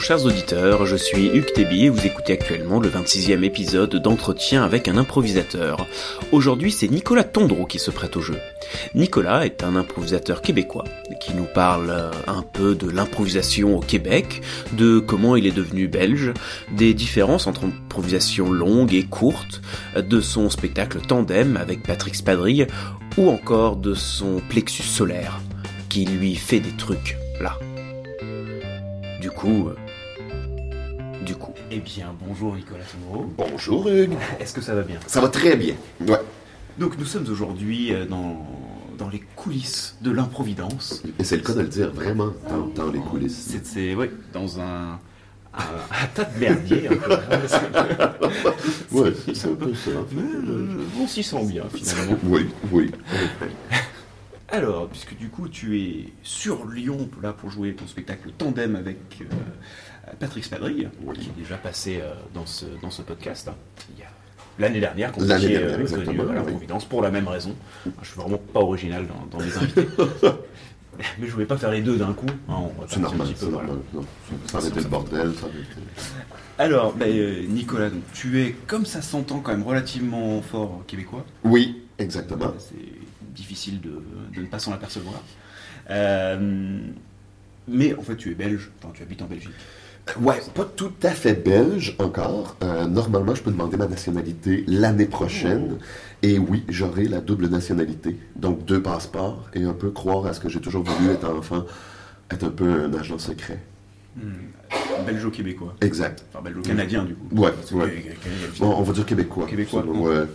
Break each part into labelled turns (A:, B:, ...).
A: Chers auditeurs, je suis Hugues Tébi et vous écoutez actuellement le 26e épisode d'entretien avec un improvisateur. Aujourd'hui c'est Nicolas Tondreau qui se prête au jeu. Nicolas est un improvisateur québécois qui nous parle un peu de l'improvisation au Québec, de comment il est devenu belge, des différences entre improvisation longue et courte, de son spectacle Tandem avec Patrick Spadrille ou encore de son plexus solaire qui lui fait des trucs là. Du coup, euh, du coup.
B: Eh bien, bonjour Nicolas Tondreau.
C: Bonjour Hugues.
B: Est-ce que ça va bien?
C: Ça va très bien. Ouais.
B: Donc nous sommes aujourd'hui euh, dans, dans les coulisses de l'improvidence.
C: Et c'est le cas de le dire vraiment dans, dans les coulisses.
B: C'est, c'est oui, dans un, un, un tas de merdier.
C: Ouais, c'est un peu ça.
B: Mais, euh, on s'y sent bien finalement.
C: Oui, oui.
B: Alors, puisque du coup tu es sur Lyon là pour jouer ton spectacle Tandem avec euh, Patrick
C: Oui.
B: qui est déjà passé euh, dans, ce, dans ce podcast il y a l'année dernière quand
C: L'année dernière,
B: euh,
C: exactement,
B: à la
C: oui.
B: Providence pour la même raison. Je suis vraiment pas original dans, dans les invités. Mais je voulais pas faire les deux d'un coup. hein, on va
C: C'est normal,
B: peu, voilà.
C: Non, ça aurait été le bordel. Ça aurait été...
B: Alors, ben, euh, Nicolas, donc, tu es, comme ça s'entend, quand même relativement fort québécois.
C: Oui, exactement.
B: C'est difficile de, de ne pas s'en apercevoir. Euh, mais en fait, tu es belge, enfin, tu habites en Belgique.
C: Ouais, pas tout à fait belge encore. Euh, normalement, je peux demander ma nationalité l'année prochaine. Et oui, j'aurai la double nationalité. Donc deux passeports et un peu croire à ce que j'ai toujours voulu être enfant, être un peu un agent secret.
B: Belgeo-québécois.
C: Exact.
B: Enfin, belgeo-canadien, du coup.
C: Ouais, ouais. Bon, on va dire québécois.
B: Québécois.
C: Ouais.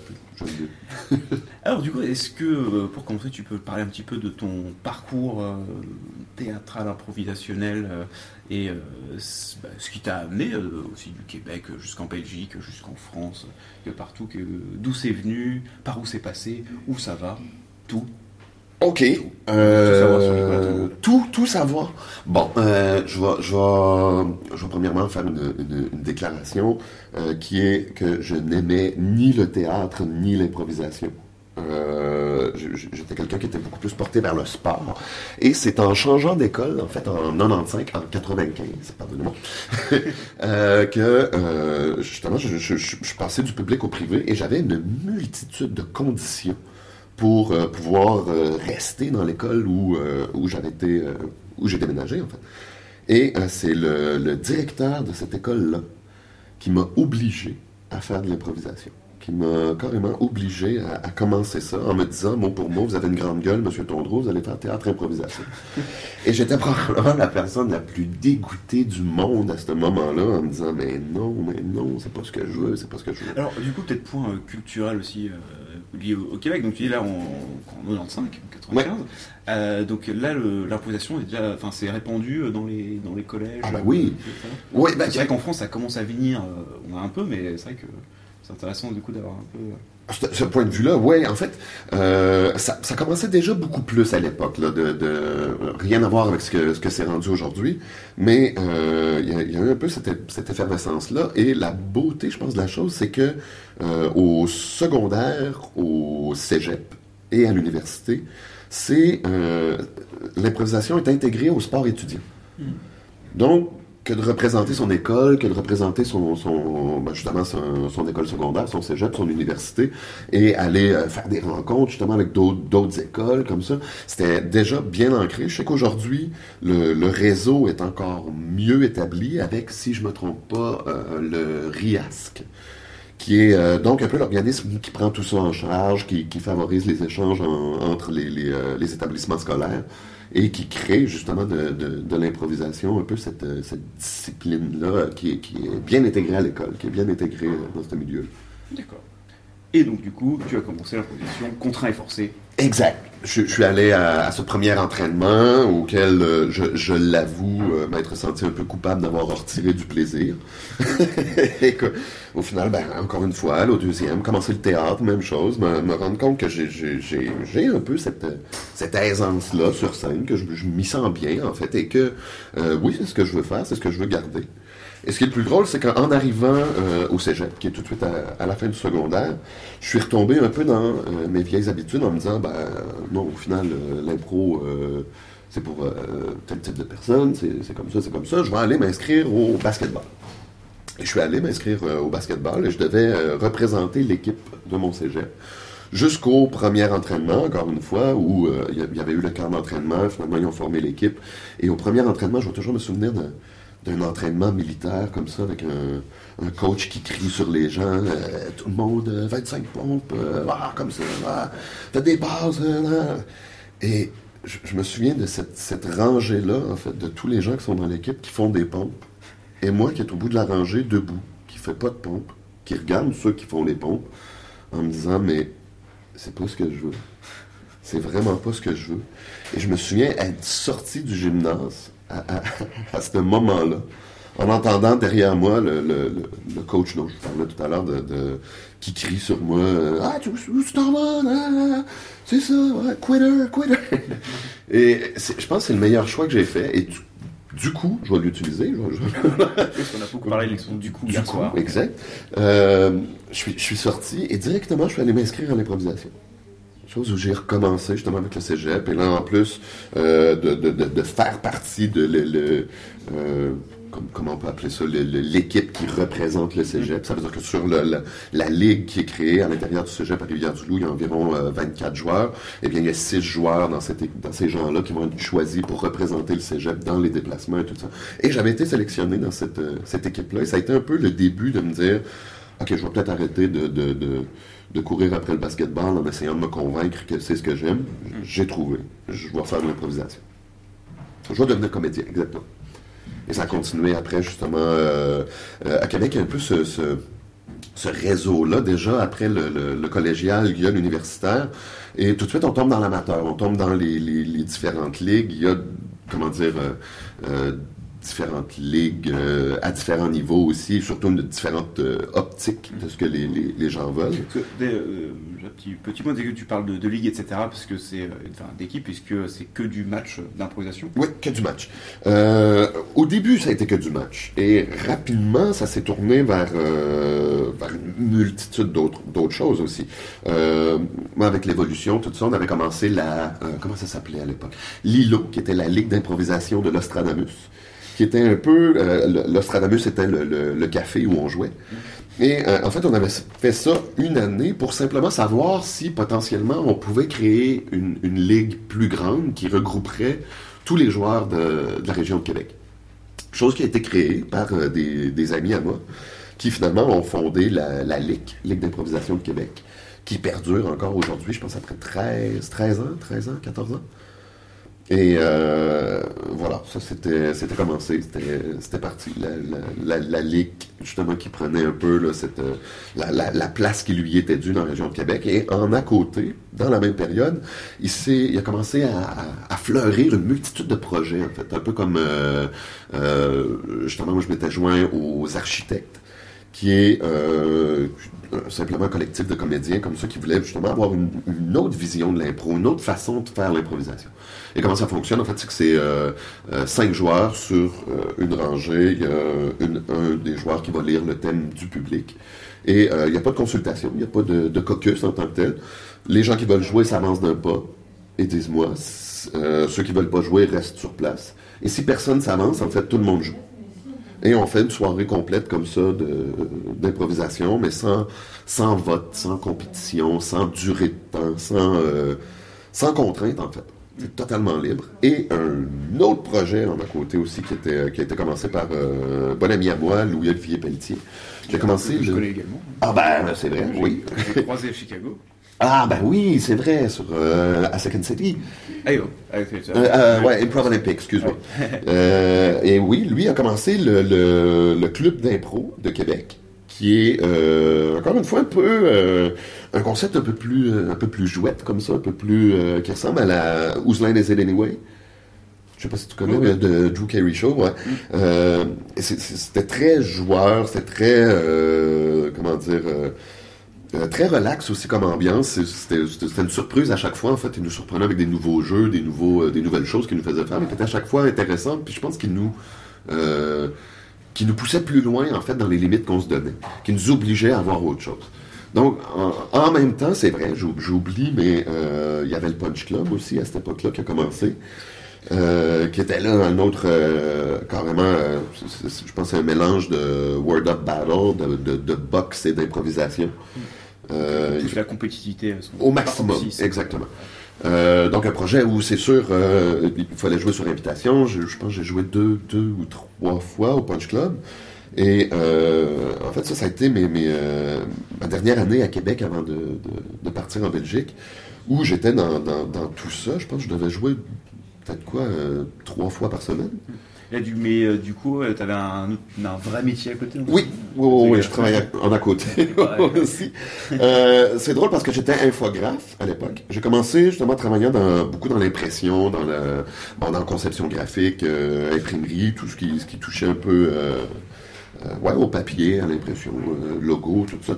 B: Alors, du coup, est-ce que, euh, pour commencer, tu peux parler un petit peu de ton parcours euh, théâtral, improvisationnel euh, et euh, bah, ce qui t'a amené euh, aussi du Québec jusqu'en Belgique, jusqu'en France, que partout, d'où c'est venu, par où c'est passé, où ça va, tout.
C: Ok.
B: Tout savoir sur Nicolas
C: Euh, tout, tout savoir. Bon, euh, je, vais, je, vais, je vais premièrement faire une, une- une déclaration euh, qui est que je n'aimais ni le théâtre ni l'improvisation. Euh, J'étais quelqu'un qui était beaucoup plus porté vers le sport. Et c'est en changeant d'école, en fait, en 95, en 95, pardonnez-moi, euh, que euh, justement, je, passais du public au privé et j'avais une multitude de conditions pour pouvoir rester dans l'école où, où j'avais été, où j'ai déménagé en fait. Et c'est le, le directeur de cette école-là qui m'a obligé à faire de l'improvisation, qui m'a carrément obligé à, à commencer ça en me disant, mot pour mot, vous avez une grande gueule, Monsieur Tondreau, vous allez faire théâtre improvisation. Et j'étais probablement la personne la plus dégoûtée du monde à ce moment-là, en me disant, mais non, mais non, c'est pas ce que je veux, c'est pas ce que je veux.
B: Alors, du coup, peut-être point euh, culturel aussi euh, lié au, au Québec. Donc, tu dis là, en, en 95, en 95. Euh, donc là, l'improvisation est déjà, enfin, c'est répandu euh, dans les dans les collèges.
C: Ah bah oui.
B: euh.
C: Oui, ben,
B: c'est vrai qu'en France, ça commence à venir. on a un peu, mais c'est vrai que c'est intéressant du coup d'avoir un peu. euh,
C: Ce, ce point de vue-là, oui, en fait, euh, ça, ça commençait déjà beaucoup plus à l'époque, là, de, de rien à voir avec ce que ce que c'est rendu aujourd'hui, mais euh, il y, a- il y a eu un peu cette, cette effervescence-là, et la beauté, je pense, de la chose, c'est que euh, au secondaire, au cégep et à l'université, c'est euh, l'improvisation est intégrée au sport étudiant. Donc, que de représenter son école, que de représenter son, son ben, justement son, école secondaire, son cégep, son université, et aller euh, faire des rencontres justement avec d'autres écoles comme ça, c'était déjà bien ancré. Je sais qu'aujourd'hui, le, réseau est encore mieux établi avec, si je me trompe pas, euh, le RIASC qui est euh, donc un peu l'organisme qui prend tout ça en charge, qui, favorise les échanges en- entre les établissements scolaires et qui crée justement de, de, de l'improvisation, un peu cette, euh, cette discipline-là euh, qui, est- qui est bien intégrée à l'école, qui est bien intégrée euh, dans ce milieu.
B: D'accord. Et donc, du coup, tu as commencé l'improvisation contraint et forcé.
C: Exact. Je, je suis allé à, à ce premier entraînement auquel euh, je, je l'avoue euh, m'être senti un peu coupable d'avoir retiré du plaisir. Et que, au final, ben, encore une fois, au deuxième, commencer le théâtre, même chose, me, me rendre compte que j'ai- un peu cette, cette aisance-là sur scène, que je, je m'y sens bien, en fait, et que, euh, oui, c'est ce que je veux faire, c'est ce que je veux garder. Et ce qui est le plus drôle, c'est qu'en arrivant euh, au cégep, qui est tout de suite à, la fin du secondaire, je suis retombé un peu dans euh, mes vieilles habitudes en me disant, ben non, au final, euh, l'impro, c'est pour tel type de personne, c'est comme ça, c'est comme ça. Je vais aller m'inscrire au basketball. Et je suis allé m'inscrire au basketball et je devais représenter l'équipe de mon cégep jusqu'au premier entraînement, encore une fois, où il y avait eu le camp d'entraînement, finalement ils ont formé l'équipe. Et au premier entraînement, je vais toujours me souvenir de d'un entraînement militaire comme ça, avec un, coach qui crie sur les gens, euh, tout le monde, 25 euh, pompes, euh, ah, comme ça, ah, t'as des bases. et je, me souviens de cette, rangée-là, en fait, de tous les gens qui sont dans l'équipe qui font des pompes, et moi qui est au bout de la rangée, debout, qui fait pas de pompes, qui regarde ceux qui font les pompes, en me disant, mais c'est pas ce que je veux. C'est vraiment pas ce que je veux. Et je me souviens être sorti du gymnase à, ce moment-là, en entendant derrière moi le, coach dont je parlais tout à l'heure, de, qui crie sur moi Ah, tu, tu t'en vas? C'est ça, quitter, quitter. Et je pense que c'est le meilleur choix que j'ai fait. Et du, coup, je vais l'utiliser.
B: Parce qu'on a beaucoup parlé de l'expression du coup hier soir.
C: Exact. Euh, je, suis, je suis sorti et directement, je suis allé m'inscrire à l'improvisation où j'ai recommencé justement avec le cégep. Et là, en plus, euh, de, faire partie de le, euh, comment on peut appeler ça, l'équipe qui représente le cégep. Ça veut dire que sur la, ligue qui est créée à l'intérieur du cégep à Rivière-du-Loup, il y a environ 24 euh, joueurs. Eh bien, il y a 6 joueurs dans, cette, dans ces gens-là qui vont être choisis pour représenter le cégep dans les déplacements et tout ça. Et j'avais été sélectionné dans cette, cette équipe-là. Et ça a été un peu le début de me dire, OK, je vais peut-être arrêter de de courir après le basketball en essayant de me convaincre que c'est ce que j'aime. J'ai trouvé. Je vais faire de l'improvisation. Je vais devenir comédien, exactement. Et ça a continué après, justement. Euh, euh, à Québec, il y a un peu ce, ce, réseau-là. Déjà, après le, collégial, il y a l'universitaire. Et tout de suite, on tombe dans l'amateur. On tombe dans les, différentes ligues. Il y a, comment dire, euh, différentes ligues euh, à différents niveaux aussi, surtout de différentes euh, optiques de ce que les, les, gens veulent.
B: Euh, petit, petit point, que tu parles de, de ligue, etc., parce que c'est enfin, d'équipe, puisque c'est que du match d'improvisation.
C: Oui, que du match. au début, ça a été que du match. Et rapidement, ça s'est tourné vers, vers, une multitude d'autres, d'autres choses aussi. moi, avec l'évolution, tout ça, on avait commencé la... comment ça s'appelait à l'époque? L'ILO, qui était la Ligue d'improvisation de l'Ostradamus qui était un peu... Euh, L'Ostradamus était le, café où on jouait. Et euh, en fait, on avait fait ça une année pour simplement savoir si potentiellement on pouvait créer une, ligue plus grande qui regrouperait tous les joueurs de, la région de Québec. Chose qui a été créée par euh, des, amis à moi, qui finalement ont fondé la, la Ligue d'improvisation de Québec, qui perdure encore aujourd'hui, je pense après 13, 13 ans, 13 ans, 14 ans. Et euh, voilà, ça c'était commencé, c'était parti. La, la, ligue, justement, qui prenait un peu là, cette, euh, la, la, place qui lui était due dans la région de Québec. Et en à côté, dans la même période, il, il a commencé à, à, fleurir une multitude de projets, en fait. Un peu comme, euh, euh justement, moi je m'étais joint aux architectes qui est euh, simplement un collectif de comédiens comme ça qui voulaient justement avoir une, une autre vision de l'impro, une autre façon de faire l'improvisation. Et comment ça fonctionne, en fait, c'est que c'est euh, euh, cinq joueurs sur euh, une rangée. Il y a un des joueurs qui va lire le thème du public. Et il n'y a pas de consultation, il n'y a pas de, caucus en tant que tel. Les gens qui veulent jouer s'avancent d'un pas et disent moi. ceux qui veulent pas jouer restent sur place. Et si personne s'avance, en fait, tout le monde joue. Et on fait une soirée complète comme ça d'improvisation, mais sans, sans vote, sans compétition, sans durée de temps, sans, sans contrainte, en fait. C'est totalement libre. Et un autre projet à côté aussi qui, était, qui a été commencé par euh, bon ami à moi, Louis-Olivier Pelletier, a commencé...
B: Je connais également.
C: Ah ben, c'est vrai, oui.
B: J'ai croisé à Chicago.
C: Ah ben oui, c'est vrai, sur euh, à Second City.
B: Ah, oh, euh,
C: euh, ouais, Improv Olympic, excuse-moi. et oui, lui a commencé le, le, le club d'impro de Québec, qui est euh, encore une fois un peu euh, un concept un peu plus euh, un peu plus jouette comme ça, un peu plus qui ressemble à la Whose Line Is It Anyway? Je sais pas si tu connais de Drew Carey Show, ouais. Mm. c'était très joueur, c'était très comment dire très relax aussi comme ambiance. C'était une surprise à chaque fois. En fait, il nous surprenait avec des nouveaux jeux, des nouveaux, des nouvelles choses qu'il nous faisait faire, mais qui étaient à chaque fois intéressantes. Puis je pense qu'il nous qui nous poussait plus loin, en fait, dans les limites qu'on se donnait, qui nous obligeait à voir autre chose. Donc, en, en même temps, c'est vrai, j'ou- j'oublie, mais euh, il y avait le Punch Club aussi à cette époque-là qui a commencé, euh, qui était là un autre, euh, carrément, euh, je pense c'est un mélange de Word Up Battle, de, de, de boxe et d'improvisation. Euh,
B: la compétitivité. sont-
C: au maximum,
B: aussi,
C: exactement. Euh, donc un projet où c'est sûr euh, il fallait jouer sur invitation. Je, pense que j'ai joué deux, deux ou trois fois au Punch Club. Et euh, en fait, ça, ça a été ma dernière année à Québec avant de, partir en Belgique, où j'étais dans, dans- tout ça. Je pense que je devais jouer peut-être quoi, trois fois par semaine.
B: Du, mais euh, du coup, tu avais un, un vrai métier à côté
C: Oui, oui, oui, oui, je travaillais en à côté aussi. Euh, c'est drôle parce que j'étais infographe à l'époque. J'ai commencé justement travaillant dans, beaucoup dans l'impression, dans la, bon, dans la conception graphique, euh, imprimerie, tout ce qui, ce qui touchait un peu euh, euh, ouais, au papier, à l'impression, euh, logo, tout ça.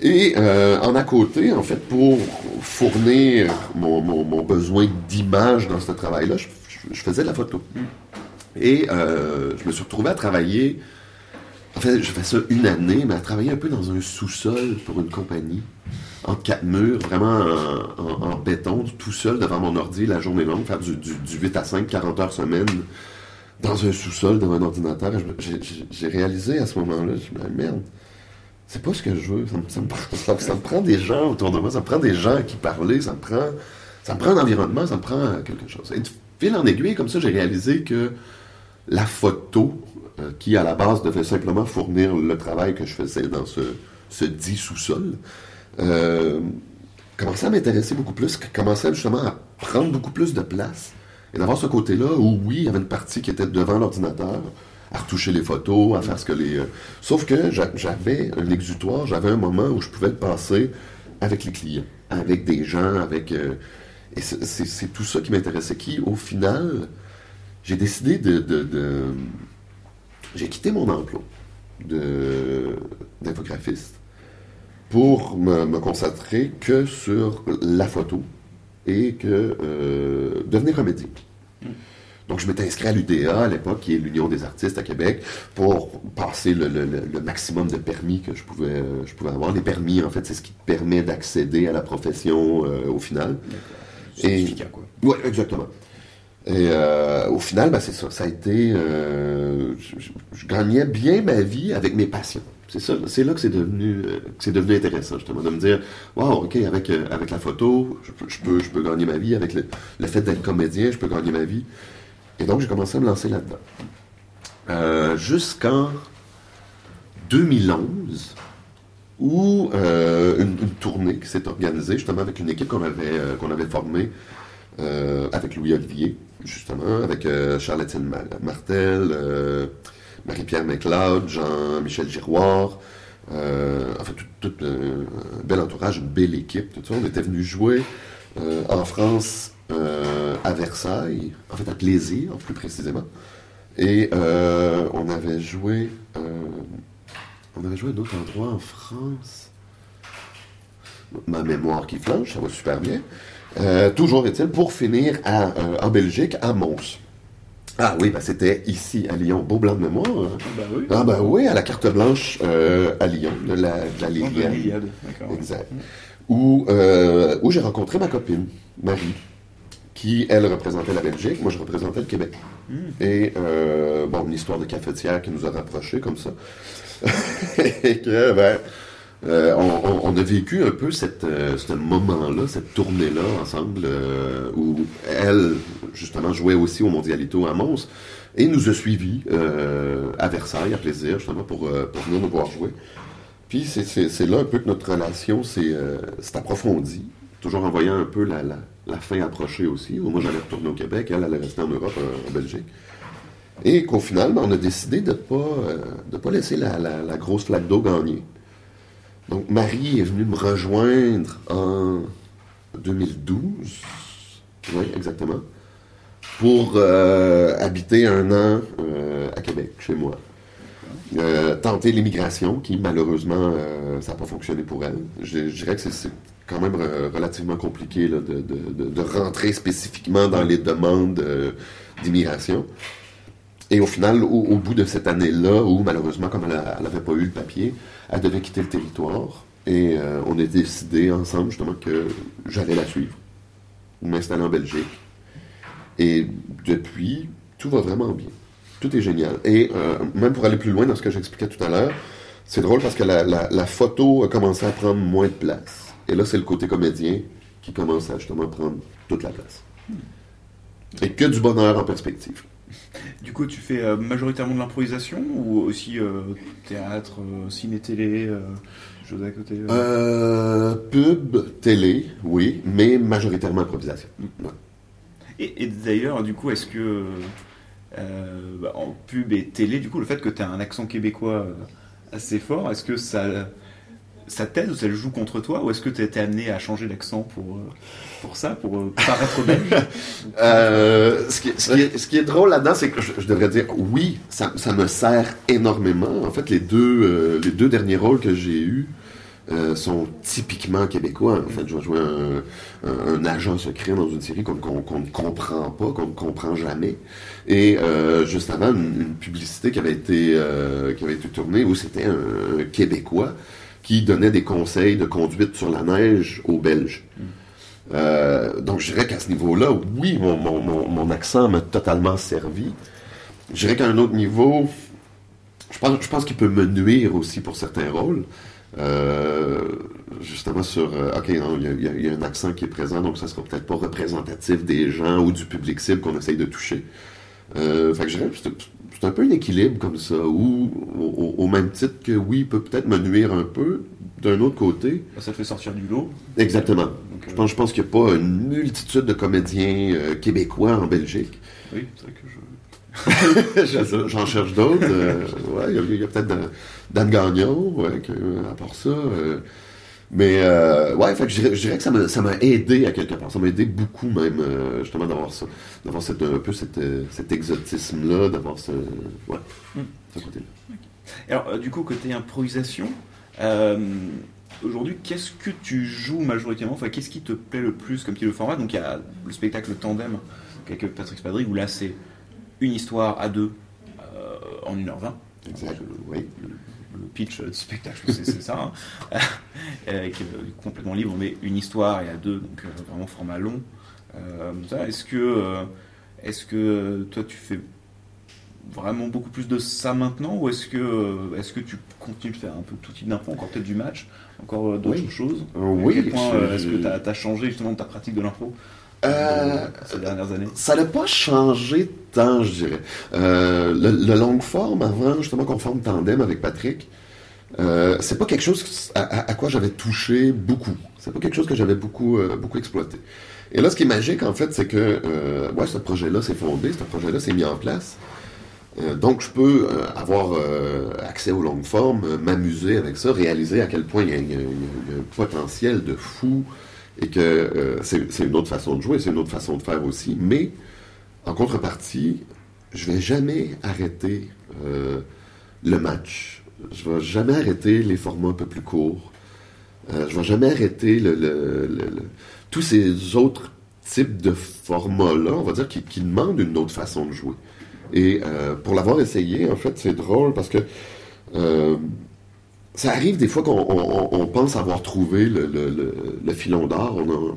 C: Et euh, en à côté, en fait, pour fournir mon, mon- mon besoin d'image dans ce travail-là, je, je- je faisais de la photo. Et euh, je me suis retrouvé à travailler. En fait, je fais ça une année, mais à travailler un peu dans un sous-sol pour une compagnie, entre quatre murs, vraiment en, en- en béton, tout seul devant mon ordi la journée longue, faire du, du- du 8 à 5, 40 heures semaine, dans un sous-sol devant un ordinateur. J'ai réalisé à ce moment-là, je me dis, merde, c'est pas ce que je veux. Ça me, prend, ça- me prend des gens autour de moi, ça me prend des gens qui parler, ça me prend, ça me prend un environnement, ça me prend euh, quelque chose. Et de fil en aiguille, comme ça, j'ai réalisé que la photo, euh, qui à la base devait simplement fournir le travail que je faisais dans ce, ce dit sous-sol, euh, commençait à m'intéresser beaucoup plus, commençait justement à prendre beaucoup plus de place. Et d'avoir ce côté-là où, oui, il y avait une partie qui était devant l'ordinateur, à retoucher les photos, à faire ce que les... euh, Sauf que j'a- j'avais un exutoire, j'avais un moment où je pouvais le passer avec les clients, avec des gens, avec... et c'est tout ça qui m'intéressait, qui, au final, j'ai décidé de... de- de- J'ai quitté mon emploi d'infographiste pour me, me concentrer que sur la photo et que euh, devenir comédien. Donc, je m'étais inscrit à l'UDA à l'époque, qui est l'Union des artistes à Québec, pour passer le, le- le- le maximum de permis que je pouvais, euh, je pouvais avoir. Les permis, en fait, c'est ce qui te permet d'accéder à la profession euh, au final.
B: Certificat, quoi.
C: Oui, exactement. Et euh, au final, ben, c'est ça. Ça a été. euh, je, gagnais bien ma vie avec mes passions. C'est ça. C'est là que c'est devenu, euh, c'est devenu intéressant, justement, de me dire, wow, ok, avec avec la photo, je, peux- je peux gagner ma vie. Avec le, fait d'être comédien, je peux gagner ma vie. Et donc j'ai commencé à me lancer là-dedans. Jusqu'en 2011, où une, une tournée qui s'est organisée justement avec une équipe qu'on avait, qu'on avait formée avec Louis-Olivier, justement, avec euh, Charlottine Ma- Martel, euh, Marie-Pierre McLeod, Jean-Michel Giroir, euh, enfin, tout, un bel entourage, une belle équipe, tout ça. On était venus jouer en France, à Versailles, en fait à Plaisir, plus précisément. Et on avait joué, on avait joué à d'autres endroits en France. Ma mémoire qui flanche, ça va super bien. Euh, toujours est-il, pour finir à, euh, en Belgique, à Mons. Ah oui, ben c'était ici, à Lyon. Beau blanc de mémoire. hein?
B: Ah bah oui.
C: Ah ben oui, à la carte blanche euh, à Lyon, de la, de la
B: l'Iliade, d'accord.
C: Exact. Où, où j'ai rencontré ma copine, Marie, qui, elle, représentait la Belgique, moi, je représentais le Québec.
B: Hmm.
C: Et, bon, une histoire de cafetière qui nous a rapprochés comme ça. Et que, ben, euh, on, a vécu un peu cette, euh, ce moment-là, cette tournée-là ensemble, euh, où elle, justement, jouait aussi au Mondialito à Mons, et nous a suivis à Versailles, à plaisir, justement, pour, venir nous voir jouer. Puis c'est- là un peu que notre relation s'est approfondie, toujours en voyant un peu la, fin approcher aussi. Moi, j'allais retourner au Québec, elle allait rester en Europe, en Belgique. Et qu'au final, ben, on a décidé de ne pas, laisser la, la- la grosse flaque d'eau gagner. Donc Marie est venue me rejoindre en 2012. Oui, exactement. Pour euh, habiter un an euh, à Québec, chez moi. Euh, tenter l'immigration, qui malheureusement, ça n'a pas fonctionné pour elle. Je, dirais que c'est- quand même relativement compliqué de, rentrer spécifiquement dans les demandes d'immigration. Et au final, au, bout de cette année-là, où malheureusement, comme elle n'avait pas eu le papier, elle devait quitter le territoire. Et euh, on a décidé ensemble justement que j'allais la suivre, m'installer en Belgique. Et depuis, tout va vraiment bien. Tout est génial. Et euh, même pour aller plus loin dans ce que j'expliquais tout à l'heure, c'est drôle parce que la, photo a commencé à prendre moins de place. Et là, c'est le côté comédien qui commence à justement prendre toute la place. Et que du bonheur en perspective.
B: Du coup, tu fais euh, majoritairement de l'improvisation ou aussi euh, théâtre, ciné-télé, choses à côté
C: Pub, télé, oui, mais majoritairement improvisation.
B: Et, d'ailleurs, du coup, est-ce que bah, en pub et télé, du coup, le fait que tu as un accent québécois assez fort. Est-ce que ça, t'aide ou ça joue contre toi Ou est-ce que tu été amené à changer d'accent pour, euh, pour ça, pour euh, paraître belge
C: euh, ce, qui, ce, qui est, drôle là-dedans, c'est que je, devrais dire oui, ça, ça, me sert énormément. En fait, les deux, les deux derniers rôles que j'ai eus, euh, sont typiquement québécois. En fait, je vais jouer un, agent secret dans une série qu'on ne comprend pas, qu'on ne comprend jamais. Et euh, juste avant, une, publicité qui avait été euh, qui avait été tournée où c'était un, Québécois qui donnait des conseils de conduite sur la neige aux Belges. Euh, donc, je dirais qu'à ce niveau-là, oui, mon, mon, mon, accent m'a totalement servi. Je dirais qu'à un autre niveau, je pense, je pense qu'il peut me nuire aussi pour certains rôles. Euh, justement sur euh, OK, il y, a un accent qui est présent, donc ça sera peut-être pas représentatif des gens ou du public cible qu'on essaye de toucher. Fait que je dirais c'est un peu un équilibre comme ça, ou au, même titre que oui, peut peut-être me nuire un peu, d'un autre côté.
B: Ça te fait sortir du lot?
C: Exactement. je pense, je pense qu'il n'y a pas une multitude de comédiens québécois en Belgique.
B: Oui, c'est vrai que je
C: J'en cherche d'autres. Euh, il y a, peut-être Dan Gagnon, ouais, à part ça. Euh, mais euh, ouais, fait je, dirais, que ça m'a, aidé à quelque part. Ça m'a aidé beaucoup même, justement, d'avoir ça. D'avoir cette, un peu cet exotisme-là, d'avoir ce, ouais, hmm. ce côté-là.
B: Alors, du coup, côté improvisation, aujourd'hui, qu'est-ce que tu joues majoritairement? Enfin, qu'est-ce qui te plaît le plus comme type de format? Donc, il y a le spectacle Tandem avec Patrick Spadry, où là, c'est une histoire à deux euh, en 1h20.
C: Exact.
B: oui. Le, pitch du spectacle, c'est ça, hein. euh, qui est complètement libre, mais une histoire et à deux, donc euh, vraiment format long. est-ce que, est-ce que toi tu fais vraiment beaucoup plus de ça maintenant ou est-ce que, est-ce que tu continues de faire un peu tout type d'impro, encore peut-être du match, encore d'autres choses?
C: Oui.
B: À quel point est-ce que tu as, changé justement ta pratique de l'impro euh, ces dernières années?
C: Ça n'a pas changé tant, je dirais. Euh, le, long forme, avant justement qu'on forme tandem avec Patrick, euh, c'est pas quelque chose à, quoi j'avais touché beaucoup. C'est pas quelque chose que j'avais beaucoup, euh, beaucoup exploité. Et là, ce qui est magique, en fait, c'est que ouais, ce projet-là s'est fondé, ce projet-là s'est mis en place. donc, je peux avoir accès aux longues formes, m'amuser avec ça, réaliser à quel point il y, a, un potentiel de fou et que c'est une autre façon de jouer, c'est une autre façon de faire aussi. Mais en contrepartie, je vais jamais arrêter euh, le match. Je vais jamais arrêter les formats un peu plus courts. Euh, je vais jamais arrêter le, tous ces autres types de formats-là, on va dire, qui, demandent une autre façon de jouer. Et euh, pour l'avoir essayé, en fait, c'est drôle parce que ça arrive des fois qu'on pense avoir trouvé le, filon. On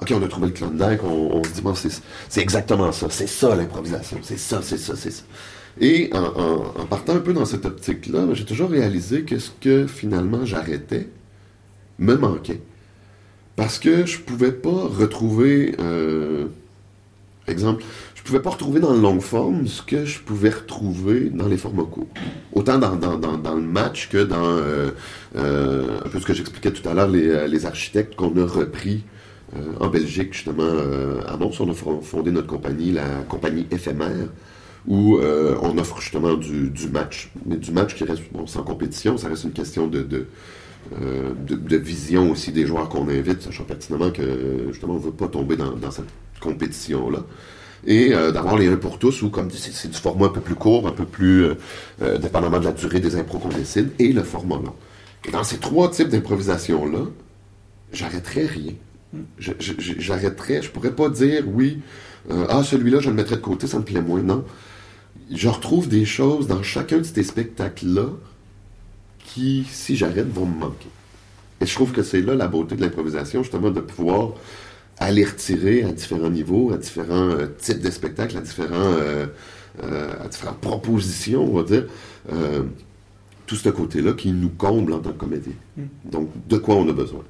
C: OK, on a trouvé le Klondike, on, on se dit, bon, c'est exactement ça, c'est ça l'improvisation, c'est ça, c'est ça, c'est ça. Et en, partant un peu dans cette optique-là, j'ai toujours réalisé que ce que finalement j'arrêtais me manquait. Parce que je pouvais pas retrouver, euh, exemple, je pouvais pas retrouver dans le long forme ce que je pouvais retrouver dans les formats courts. Autant dans, le match que dans euh, euh, ce que j'expliquais tout à l'heure, les, architectes qu'on a repris en Belgique, justement, euh, à Mons, on a fondé notre compagnie, la compagnie éphémère, où euh, on offre justement du, match, mais du match qui reste sans compétition, ça reste une question de, vision aussi des joueurs qu'on invite, sachant pertinemment que justement on ne veut pas tomber dans, cette compétition-là. Et d'avoir les uns pour tous, ou comme c'est du format un peu plus court, un peu plus dépendamment de la durée des impros qu'on décide, et le format là. Et dans ces trois types d'improvisation-là, j'arrêterai rien j'arrêterais, je pourrais pas dire oui, euh, ah celui-là je le mettrais de côté, ça me plaît moins, non. je retrouve des choses dans chacun de ces spectacles-là qui, si j'arrête, vont me manquer. Et je trouve que c'est là la beauté de l'improvisation, justement, de pouvoir aller retirer à différents niveaux, à différents euh, types de spectacles, à, différents, euh, euh, à différentes propositions, on va dire, tout ce côté-là qui nous comble en tant que comédien. Hmm. Donc, de quoi on a besoin.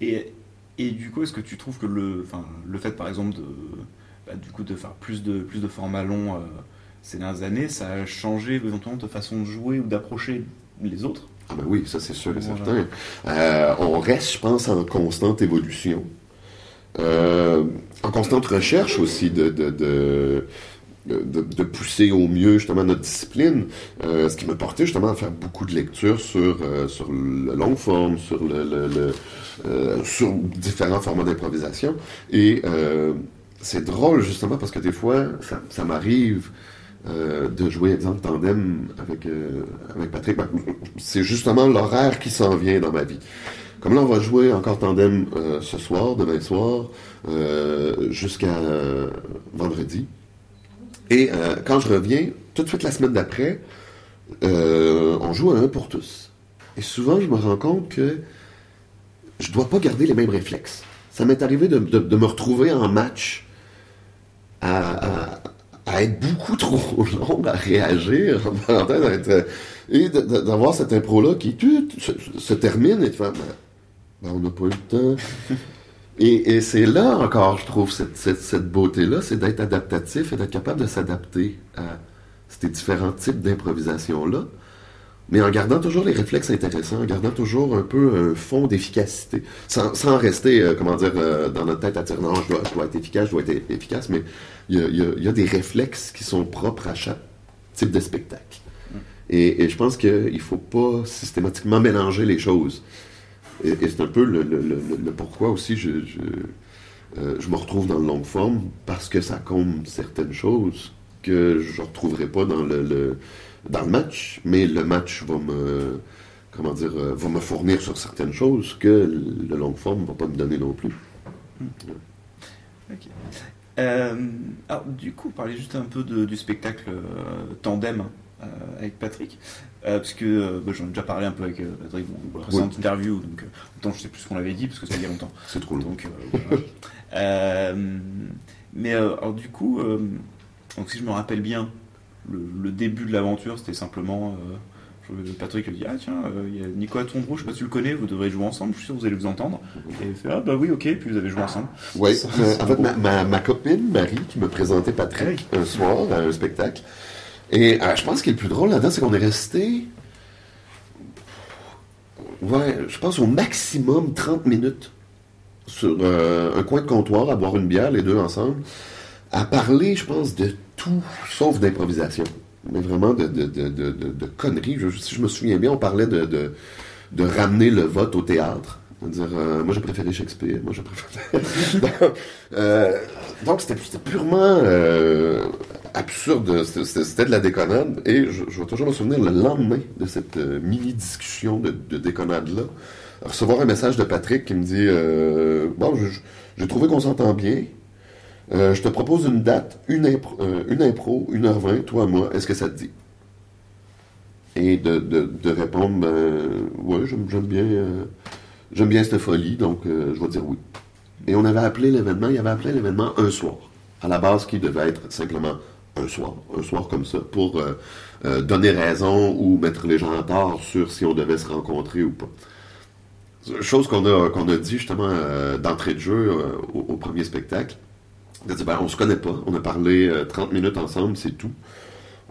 B: Et, et du coup, est-ce que tu trouves que le, le fait, par exemple, de, bah, du coup, de faire plus de, plus de formats longs ces dernières années, ça a changé éventuellement de façon de jouer ou d'approcher les autres?
C: Ah ben oui, ça c'est sûr et certain. on reste, je pense, en constante évolution. Euh, en constante recherche aussi de, de, de, de, pousser au mieux justement notre discipline, euh, ce qui m'a porté justement à faire beaucoup de lectures sur, euh, sur le long forme, sur, sur différents formats d'improvisation. Et c'est drôle justement parce que des fois, ça, m'arrive de jouer, exemple, tandem avec, avec Patrick. Ben, c'est justement l'horaire qui s'en vient dans ma vie. Comme là, on va jouer encore tandem euh, ce soir, demain soir, euh, jusqu'à euh, vendredi. Et quand je reviens, tout de suite la semaine d'après, on joue à un pour tous. Et souvent, je me rends compte que je dois pas garder les mêmes réflexes. Ça m'est arrivé de, me retrouver en match à, être beaucoup trop long à réagir, et d'avoir cette impro-là qui se, termine et de faire ben, on n'a pas eu le temps. Et, c'est là encore, je trouve, cette, beauté-là, c'est d'être adaptatif et d'être capable de s'adapter à ces différents types d'improvisation-là, mais en gardant toujours les réflexes intéressants, en gardant toujours un peu un fond d'efficacité, sans, rester, euh, comment dire, euh, dans notre tête à dire non, je dois, être efficace, je dois être efficace, mais il y a, des réflexes qui sont propres à chaque type de spectacle. Mm. Et, et je pense qu'il ne faut pas systématiquement mélanger les choses. Et, c'est un peu le, pourquoi aussi je, euh, je, me retrouve dans le long forme, parce que ça compte certaines choses que je ne retrouverai pas dans le, dans le match, mais le match va me comment dire euh, va me fournir sur certaines choses que le long forme ne va pas me donner non plus.
B: Ok. Euh, alors, du coup, parler juste un peu du spectacle tandem avec Patrick. Euh, parce que euh, bah, j'en ai déjà parlé un peu avec euh, Patrick dans la précédente interview, donc autant je sais plus ce qu'on avait dit parce que ça fait longtemps.
C: C'est trop long.
B: Donc, mais alors du coup, donc si je me rappelle bien, le, début de l'aventure c'était simplement Patrick a dit Ah tiens, il y a Nicolas Tondreau, je sais pas si tu le connais, vous devrez jouer ensemble, je suis sûr que vous allez vous entendre. Et il fait Ah bah oui, ok, puis vous avez joué ensemble.
C: Oui, en fait, ma, ma, copine Marie qui me présentait Patrick un soir à un spectacle, et euh, je pense est le plus drôle là-dedans, c'est qu'on est resté. Ouais, je pense au maximum 30 minutes sur euh, un coin de comptoir à boire une bière, les deux ensemble, à parler, je pense, de tout sauf d'improvisation. Mais vraiment de, de, de, de conneries. si je me souviens bien, on parlait de, ramener le vote au théâtre. Dire, euh, moi j'ai préféré Shakespeare, moi j'ai préféré. donc c'était purement absurde. C'était de la déconnade. Et je, vais toujours me souvenir le lendemain de cette euh, mini-discussion de, déconnade-là, recevoir un message de Patrick qui me dit euh, Bon, j'ai trouvé qu'on s'entend bien. Euh, je te propose une date, une impro, une impro, 1h20, toi, moi, est-ce que ça te dit? Et de, répondre ben, Ouais, j'aime bien, j'aime bien cette folie, donc je vais dire oui. Et on avait appelé l'événement, il avait appelé l'événement un soir à la base qui devait être simplement un soir, un soir comme ça, pour euh, euh, donner raison ou mettre les gens en tort sur si on devait se rencontrer ou pas. Chose qu'on a, qu'on a dit justement euh, d'entrée de jeu au, premier spectacle. On a dit, ben, se connaît pas, on a parlé 30 minutes ensemble, c'est tout.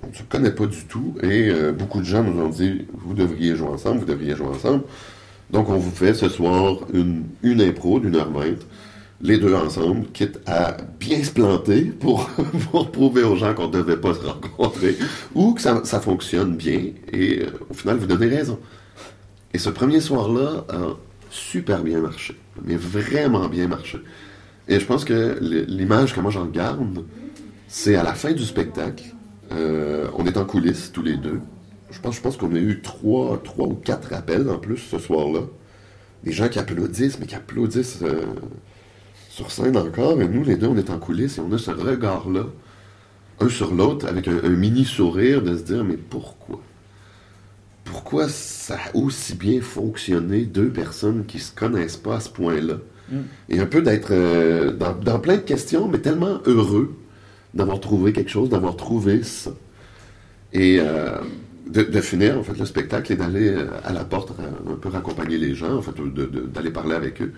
C: On ne se connaît pas du tout et beaucoup de gens nous ont dit, vous devriez jouer ensemble, vous devriez jouer ensemble. Donc on vous fait ce soir une, une impro d'une heure vingt les deux ensemble, quitte à bien se planter pour, prouver aux gens qu'on ne devait pas se rencontrer, ou que ça, fonctionne bien, et euh, au final, vous donnez raison. Et ce premier soir-là a super bien marché, mais vraiment bien marché. Et je pense que l'image que moi j'en garde, c'est à la fin du spectacle, euh, on est en coulisses tous les deux. Je pense, je pense qu'on a eu trois, trois ou quatre appels en plus ce soir-là. Des gens qui applaudissent, mais qui applaudissent euh, sur scène encore, et nous, les deux, on est en coulisses et on a ce regard-là un sur l'autre avec un, un mini sourire de se dire mais pourquoi? Pourquoi ça a aussi bien fonctionné deux personnes qui se connaissent pas à ce point-là?
B: Mm.
C: Et un peu d'être euh, dans, dans plein de questions, mais tellement heureux d'avoir trouvé quelque chose, d'avoir trouvé ça. Et euh, de, de finir en fait le spectacle et d'aller euh, à la porte un peu raccompagner les gens, en fait, d'aller parler avec eux.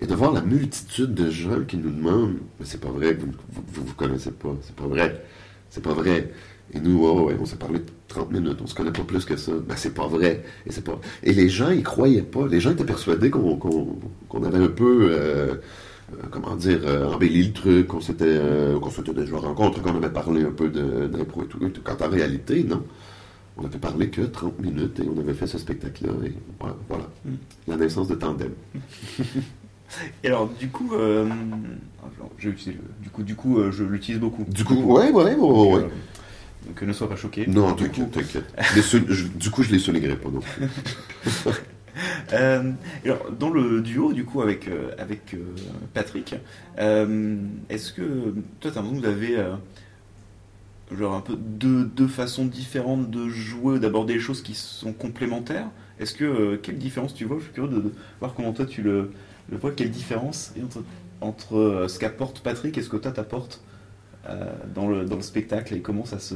C: Et de voir la multitude de gens qui nous demandent Mais c'est pas vrai que vous vous, vous, connaissez pas, c'est pas vrai, c'est pas vrai. Et nous, oh, ouais, on s'est parlé 30 minutes, on se connaît pas plus que ça. Ben, c'est pas vrai. Et, c'est pas... et les gens, ils croyaient pas. Les gens étaient persuadés qu'on qu'on- qu'on avait un peu, euh, euh, comment dire, euh, embelli le truc, qu'on s'était euh, qu'on s'était déjà rencontrés, qu'on avait parlé un peu d'impro et tout. Quand en réalité, non. On avait parlé que 30 minutes et on avait fait ce spectacle-là. Et voilà, voilà.
B: Mm.
C: La naissance de Tandem.
B: Et alors, du coup, euh, alors, utilisé le- du coup, du coup, euh, je l'utilise beaucoup.
C: Du coup, ouais, ouais, ouais, ouais. ouais.
B: euh, donc, ne sois pas choqué.
C: Non,
B: Du
C: t'inquiète,
B: coup,
C: t'inquiète. Les je- Du coup, je les soulignerai pas non plus.
B: Euh, alors, dans le duo, du coup, avec, euh, avec euh, Patrick, euh, est-ce que toi, t'as l'impression que vous avez euh, genre un peu deux, deux façons différentes de jouer, d'aborder les choses qui sont complémentaires? Est-ce que euh, quelle différence tu vois? Je suis curieux de, de voir comment toi tu le, le vois. Quelle différence entre, entre euh, ce qu'apporte Patrick et ce que toi t'apportes euh, dans, le, dans le spectacle et comment ça se.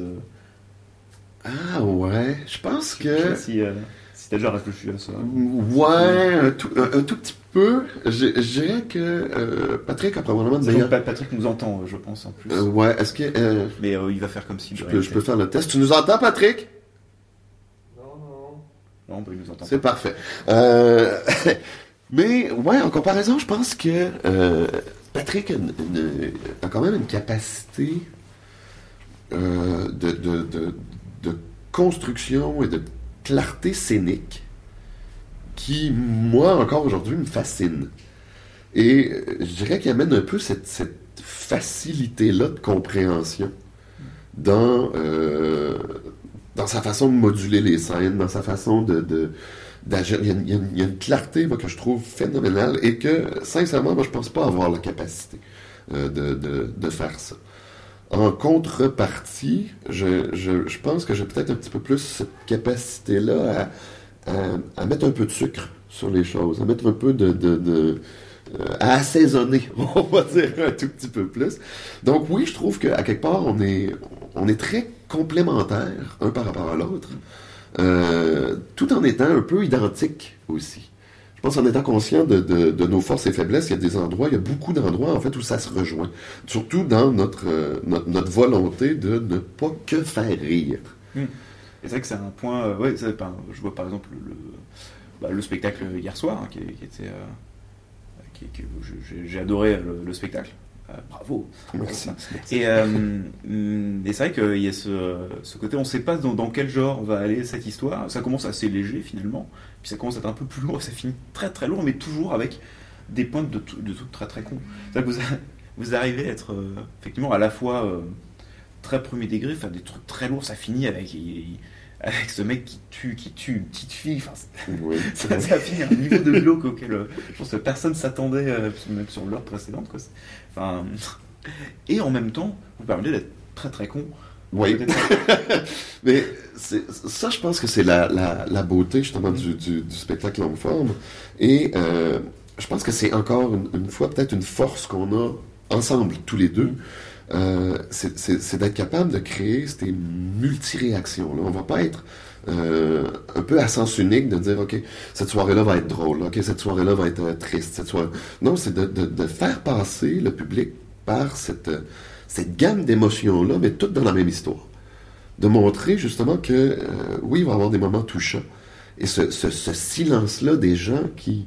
C: Ah ouais, je pense
B: Je sais pas
C: que...
B: si, euh, si t'as déjà réfléchi à ça.
C: Ouais, un tout, un- un tout petit peu. Je, je dirais que euh, Patrick a probablement.
B: Pa- Patrick nous entend, je pense, en plus.
C: Euh, ouais, est-ce que... euh,
B: Mais euh, il va faire comme si.
C: je, peux, je peux faire le test. Tu nous entends, Patrick?
B: Non, bah, il nous entend
C: C'est parfait. Mais ouais, en comparaison, je pense que euh, Patrick a, quand même une capacité euh, de, construction et de clarté scénique qui, moi, encore aujourd'hui, me fascine. Et euh, je dirais qu'il amène un peu cette, facilité-là de compréhension dans, dans sa façon de moduler les scènes, dans sa façon de- Il y, a une, clarté moi, que je trouve phénoménale et que, sincèrement, moi, je pense pas avoir la capacité euh, de, de- faire ça. En contrepartie, je, je, pense que j'ai peut-être un petit peu plus cette capacité-là à, à, mettre un peu de sucre sur les choses, à mettre un peu de... de, euh, assaisonner, on va dire un tout petit peu plus. Donc oui, je trouve qu'à quelque part, on est, on est très complémentaires, un par rapport à l'autre, euh, tout en étant un peu identiques aussi. Je pense en étant conscient de, nos forces et faiblesses, il y a des endroits, il y a beaucoup d'endroits en fait où ça se rejoint. Surtout dans notre, euh, notre, volonté de ne pas que faire rire.
B: Et c'est vrai que c'est un point. euh, je vois par exemple le, bah, le spectacle hier soir, hein, qui, était. euh, j'ai- adoré le spectacle. Euh, bravo.
C: Merci.
B: Et, euh, hum, et c'est vrai qu'il y a ce, ce côté, on ne sait pas dans, dans quel genre va aller cette histoire. Ça commence assez léger finalement, puis ça commence à être un peu plus lourd, et ça finit très très lourd, mais toujours avec des pointes de, tout- de trucs très très cons. C'est-à-dire que vous, arrivez à être euh, effectivement à la fois très premier degré, faire des trucs très lourds, ça finit avec, il- avec ce mec qui tue, qui tue une petite fille. Enfin, c'est-
C: Oui.
B: ça, ça finit à un niveau de glauque auquel euh, je pense que personne s'attendait, euh, même sur l'heure précédente. Quoi. Enfin, et en même temps, vous permettez d'être très très con.
C: Oui. Mais ça, je pense que c'est la, la, la beauté justement du, du, du spectacle longue forme. Et euh, je pense que c'est encore une, une fois peut-être une force qu'on a ensemble, tous les deux. Euh, c'est d'être capable de créer ces multi-réactions. là. On va pas être euh, un peu à sens unique de dire, OK, cette soirée-là va être drôle, OK, cette soirée-là va être euh, triste. Cette soirée... Non, c'est de, faire passer le public par cette, gamme d'émotions-là, mais toutes dans la même histoire de montrer justement que oui, il va y avoir des moments touchants. Et ce silence-là des gens qui,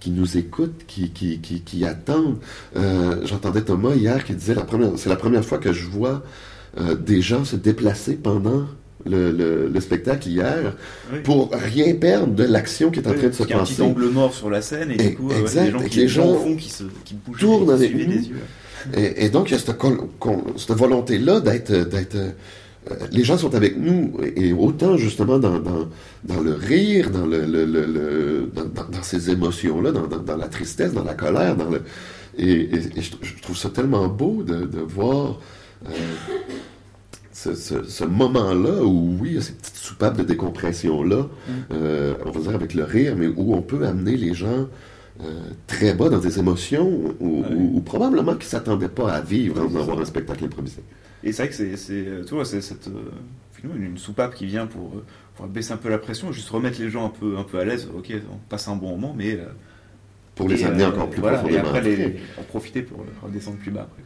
C: qui nous écoutent, qui, qui, qui, qui attendent. Euh, J'entendais Thomas hier qui disait c'est la première fois que je vois euh, des gens se déplacer pendant le, le- le spectacle hier
B: Oui.
C: pour rien perdre de l'action qui est en
B: Oui,
C: train de se
B: parce qu'il y a un petit
C: passer.
B: angle mort sur la scène et
C: Et-
B: du coup, euh, ouais,
C: exact,
B: des gens
C: et
B: qui
C: les
B: les gens
C: gens
B: qui se qui bougent,
C: tournent
B: qui des yeux.
C: Et, et donc, il y a cette volonté-là d'être. Euh, les gens sont avec nous, et autant justement dans, dans, dans le rire, dans, le, le- le- le- dans, dans- dans ces émotions-là, dans, la tristesse, dans la colère, dans le, et, et- et je, je trouve ça tellement beau de, de voir euh, ce, ce- ce moment-là où, oui, il y a ces petites soupapes de décompression-là,
B: Mm.
C: euh, on va dire avec le rire, mais où on peut amener les gens euh, très bas dans des émotions ou probablement qu'ils ne s'attendaient pas à vivre en avoir un spectacle improvisé.
B: Et c'est vrai que c'est, tu vois, c'est cette, euh, finalement, une, soupape qui vient pour, euh, pour baisser un peu la pression, juste remettre les gens un peu, un peu à l'aise. Ok, on passe un bon moment, mais euh,
C: Pour les amener encore plus
B: voilà, et après les, en profiter pour redescendre plus bas après,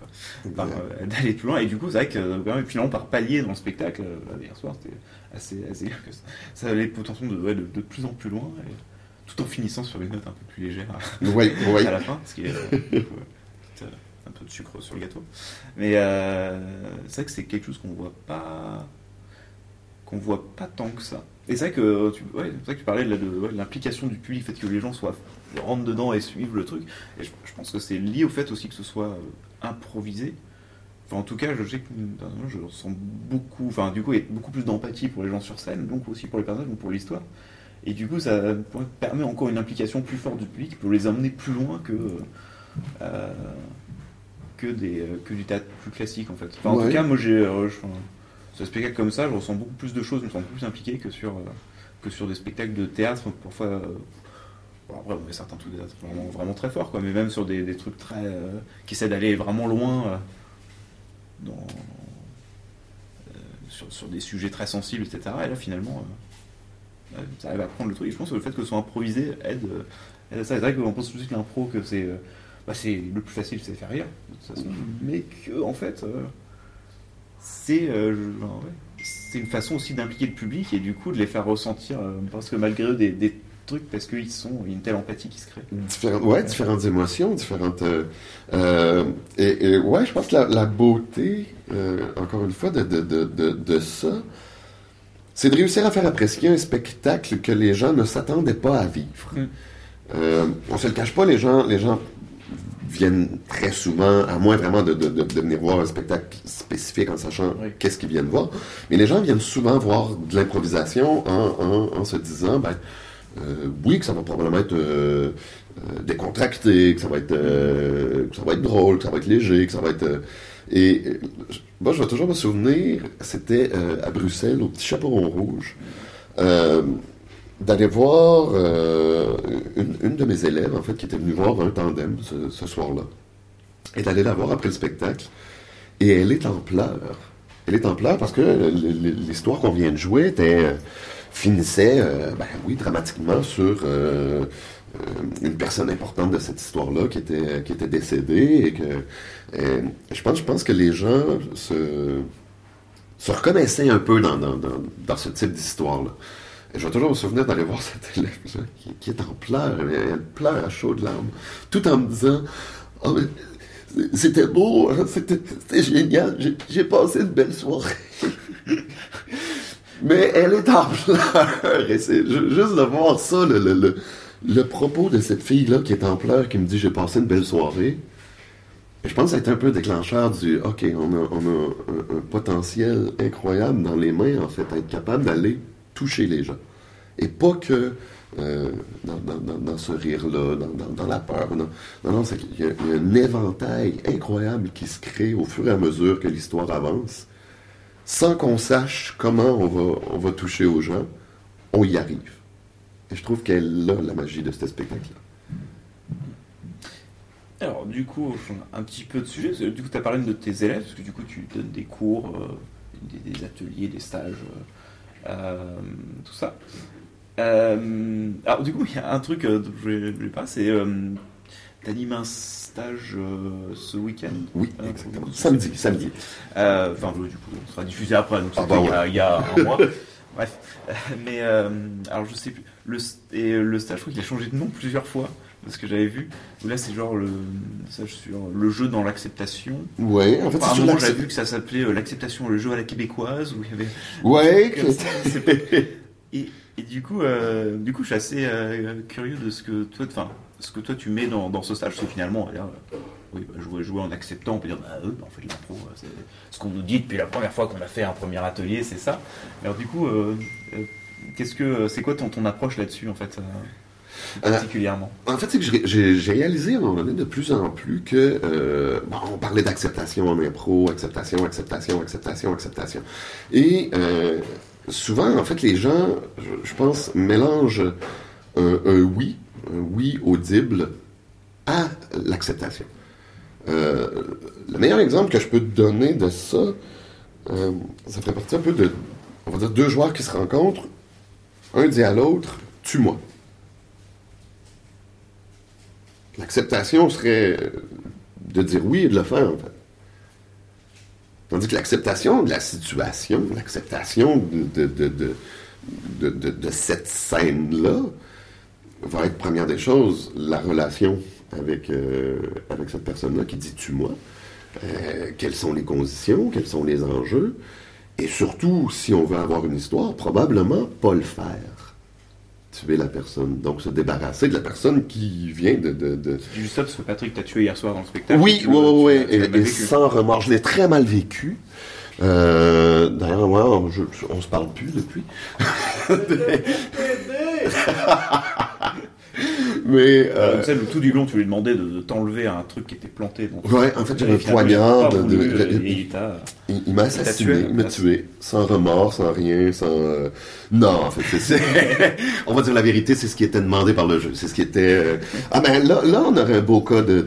B: euh, d'aller plus loin. Et du coup, c'est vrai que quand même, finalement, par palier dans le spectacle, là, hier soir, c'était assez, assez que ça, ça allait potentiellement de, ouais, de, de plus en plus loin, et tout en finissant sur une note un peu plus légère
C: Oui, oui.
B: à la fin, qu'il y a euh, du coup, euh, un de sucre sur le gâteau. Mais euh, c'est vrai que c'est quelque chose qu'on voit pas, qu'on voit pas tant que ça. Et c'est vrai que que tu parlais de, l'implication du public, le fait que les gens soient rentrent dedans et suivent le truc. Et je, pense que c'est lié au fait aussi que ce soit euh, improvisé. En tout cas, je sais que je ressens beaucoup, enfin, du coup, il y a beaucoup plus d'empathie pour les gens sur scène, donc aussi pour les personnages, donc pour l'histoire. Et du coup, ça permet encore une implication plus forte du public pour les emmener plus loin que, euh, que, des, euh, que du théâtre plus classique, en fait. Enfin, En
C: Ouais.
B: tout cas, moi, j'ai. euh, des spectacles comme ça, je ressens beaucoup plus de choses, je me sens beaucoup plus impliqué que sur, euh, que sur des spectacles de théâtre, parfois. bon, après, on met certains trucs de théâtre vraiment, vraiment très forts, quoi, mais même sur des, des trucs très. qui essaient d'aller vraiment loin dans. sur, sur des sujets très sensibles, etc. Et là, finalement. euh, ça arrive à prendre le truc. Et je pense que le fait que ce soit improvisé aide, aide à ça. C'est vrai qu'on pense tout de suite l'impro que c'est bah, c'est le plus facile, c'est faire rire, de toute façon. mais que en fait, euh, c'est euh, ouais, c'est une façon aussi d'impliquer le public et du coup de les faire ressentir, euh, parce que malgré eux, des, des trucs parce qu'ils sont, il y a une telle empathie qui se crée.
C: Différentes, ouais, différentes émotions, différentes. et, et ouais, je pense que la, la beauté, encore une fois, de, de, de, ça, c'est de réussir à faire apprécier un spectacle que les gens ne s'attendaient pas à vivre.
B: Mm.
C: Euh, on se le cache pas, les gens, les gens viennent très souvent, à moins vraiment de, de, de, de venir voir un spectacle spécifique en sachant
B: Oui.
C: qu'est-ce qu'ils viennent voir, mais les gens viennent souvent voir de l'improvisation en, en, en se disant, ben, euh, oui, que ça va probablement être euh, euh, décontracté, que ça va être, que ça va être drôle, que ça va être léger, que ça va être. et moi, je vais toujours me souvenir, c'était à Bruxelles, au Petit Chaperon Rouge, d'aller voir euh, une, de mes élèves, en fait, qui était venue voir un tandem ce, soir-là, et d'aller la voir après le spectacle. Et elle est en pleurs. Elle est en pleurs parce que l'histoire qu'on vient de jouer euh, finissait, euh, ben oui, dramatiquement sur une personne importante de cette histoire-là qui était, qui était décédée et je, pense, que les gens se, se reconnaissaient un peu dans ce type d'histoire-là. Je vais toujours me souvenir d'aller voir cette élève-là qui, est en pleurs, elle, elle pleure à chaudes larmes, tout en me disant mais c'était beau, hein, c'était génial, j'ai- passé une belle soirée. Mais elle est en pleurs. Et c'est ju- juste de voir ça, le, propos de cette fille-là qui est en pleurs, qui me dit j'ai passé une belle soirée. Je pense que ça a été un peu déclencheur du OK, on a, un, un potentiel incroyable dans les mains, en fait, être capable d'aller toucher les gens. Et pas que euh, dans, ce rire-là, dans, la peur. Non, non, non qu'il y, a il y a un éventail incroyable qui se crée au fur et à mesure que l'histoire avance, sans qu'on sache comment on va, on va toucher aux gens, on y arrive. Et je trouve qu'elle là la magie de ce spectacle-là.
B: Alors, du coup, un petit peu de sujet. Du coup, tu as parlé de tes élèves, parce que du coup, tu donnes des cours, euh, des, ateliers, des stages, euh, tout ça. Euh, alors, du coup, il y a un truc euh, dont je ne pas, c'est. Euh, tu animes un stage euh, ce week-end
C: Oui,
B: Euh,
C: exactement. Samedi, samedi.
B: Euh, Enfin, du coup, on sera diffusé après, donc
C: Ah bah
B: il, y a, il y a un mois. Bref. Euh, Mais, euh, alors, je sais plus. Le, et le stage, je crois qu'il a changé de nom plusieurs fois, de ce que j'avais vu. Où là, c'est genre le sur le jeu dans l'acceptation.
C: Ouais, en fait, c'est sur
B: j'avais vu que ça s'appelait euh, l'acceptation, le jeu à la québécoise, où il y avait.
C: Ouais, que-
B: Et, et du coup, euh, du coup, je suis assez euh, curieux de ce que toi, enfin, ce que toi tu mets dans, dans ce stage, parce que finalement, euh, oui, bah, jouer, jouer en acceptant, on peut dire, bah, eux, bah, en fait, l'impro, euh, c'est ce qu'on nous dit depuis la première fois qu'on a fait un premier atelier, c'est ça. Alors du coup, euh, euh, qu'est-ce que, c'est quoi ton, ton approche là-dessus, en fait euh
C: Euh,
B: particulièrement
C: En fait, c'est que j'ai- réalisé à un moment donné de plus en plus que euh, bon, on parlait d'acceptation en impro, acceptation, acceptation, acceptation, acceptation. Et euh, souvent, en fait, les gens, je, je pense, mélangent un, un oui, un oui audible à l'acceptation. Le meilleur exemple que je peux te donner de ça, ça ferait partie un peu de, on va dire, deux joueurs qui se rencontrent, un dit à l'autre, tue-moi. L'acceptation serait euh, de dire oui et de le faire, en fait. Tandis que l'acceptation de la situation, l'acceptation de, de, de, de, cette scène-là, va être, première des choses, la relation avec, euh, avec cette personne-là qui dit tue-moi. Euh, quelles sont les conditions, quels sont les enjeux, et surtout, si on veut avoir une histoire, probablement pas le faire. Tuer la personne, donc se débarrasser de la personne qui vient de... de- de-
B: C'est juste ça parce que Patrick t'a tué hier soir dans le spectacle.
C: Oui, oui, oui, et, et sans remords. Je l'ai très mal vécu. Euh, D'ailleurs, moi, on, je- on se parle plus depuis. Mais... euh,
B: ça, le tout du long, tu lui demandais de, de t'enlever un truc qui était planté.
C: Ouais, en fait, j'avais poignard. de- de-
B: euh, il t'a-
C: Il, il m'a assassiné, il m'a tué, sans remords, sans rien, sans... euh, Non, en fait, c'est- on va dire la vérité, c'est ce qui était demandé par le jeu. C'est ce qui était... euh, Ah ben là, là, on aurait un beau cas de,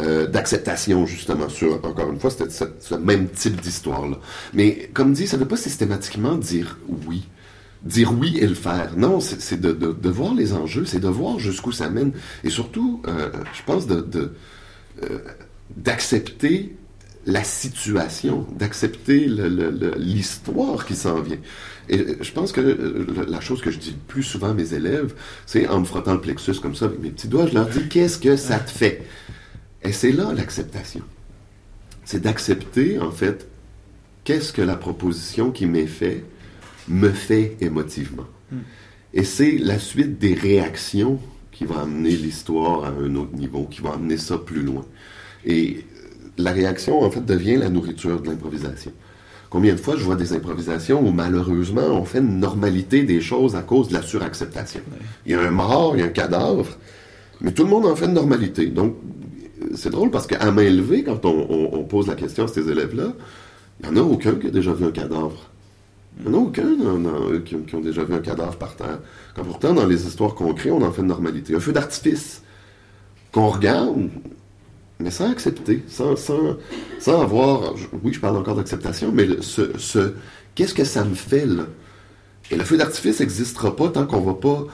C: euh, d'acceptation, justement, sur, encore une fois, c'était ce, ce même type d'histoire-là. Mais, comme dit, ça ne veut pas systématiquement dire oui. Dire oui et le faire. Non, c'est de, de, voir les enjeux, c'est de voir jusqu'où ça mène. Et surtout, euh, je pense de... euh, d'accepter la situation, d'accepter l'histoire qui s'en vient. Et euh, je pense que la chose que je dis le plus souvent à mes élèves, c'est en me frottant le plexus comme ça avec mes petits doigts, je leur dis qu'est-ce que ça te fait? Et c'est là l'acceptation. C'est d'accepter en fait qu'est-ce que la proposition qui m'est faite me fait émotivement. Et c'est la suite des réactions qui va amener l'histoire à un autre niveau, qui va amener ça plus loin. Et euh, la réaction, en fait, devient la nourriture de l'improvisation. Combien de fois je vois des improvisations où malheureusement on fait une normalité des choses à cause de la suracceptation. Il y a un mort, il y a un cadavre, mais tout le monde en fait une normalité. Donc, c'est drôle parce qu'à main levée, quand on, on- on pose la question à ces élèves-là, il n'y en a aucun qui a déjà vu un cadavre. Il n'y en a aucun eux qui, ont, déjà vu un cadavre par terre. Quand pourtant, dans les histoires qu'on crée, on en fait une normalité. Un feu d'artifice qu'on regarde, mais sans accepter, sans, sans, sans avoir... oui, je parle encore d'acceptation, mais ce, ce- qu'est-ce que ça me fait, là? Et le feu d'artifice n'existera pas tant qu'on ne va pas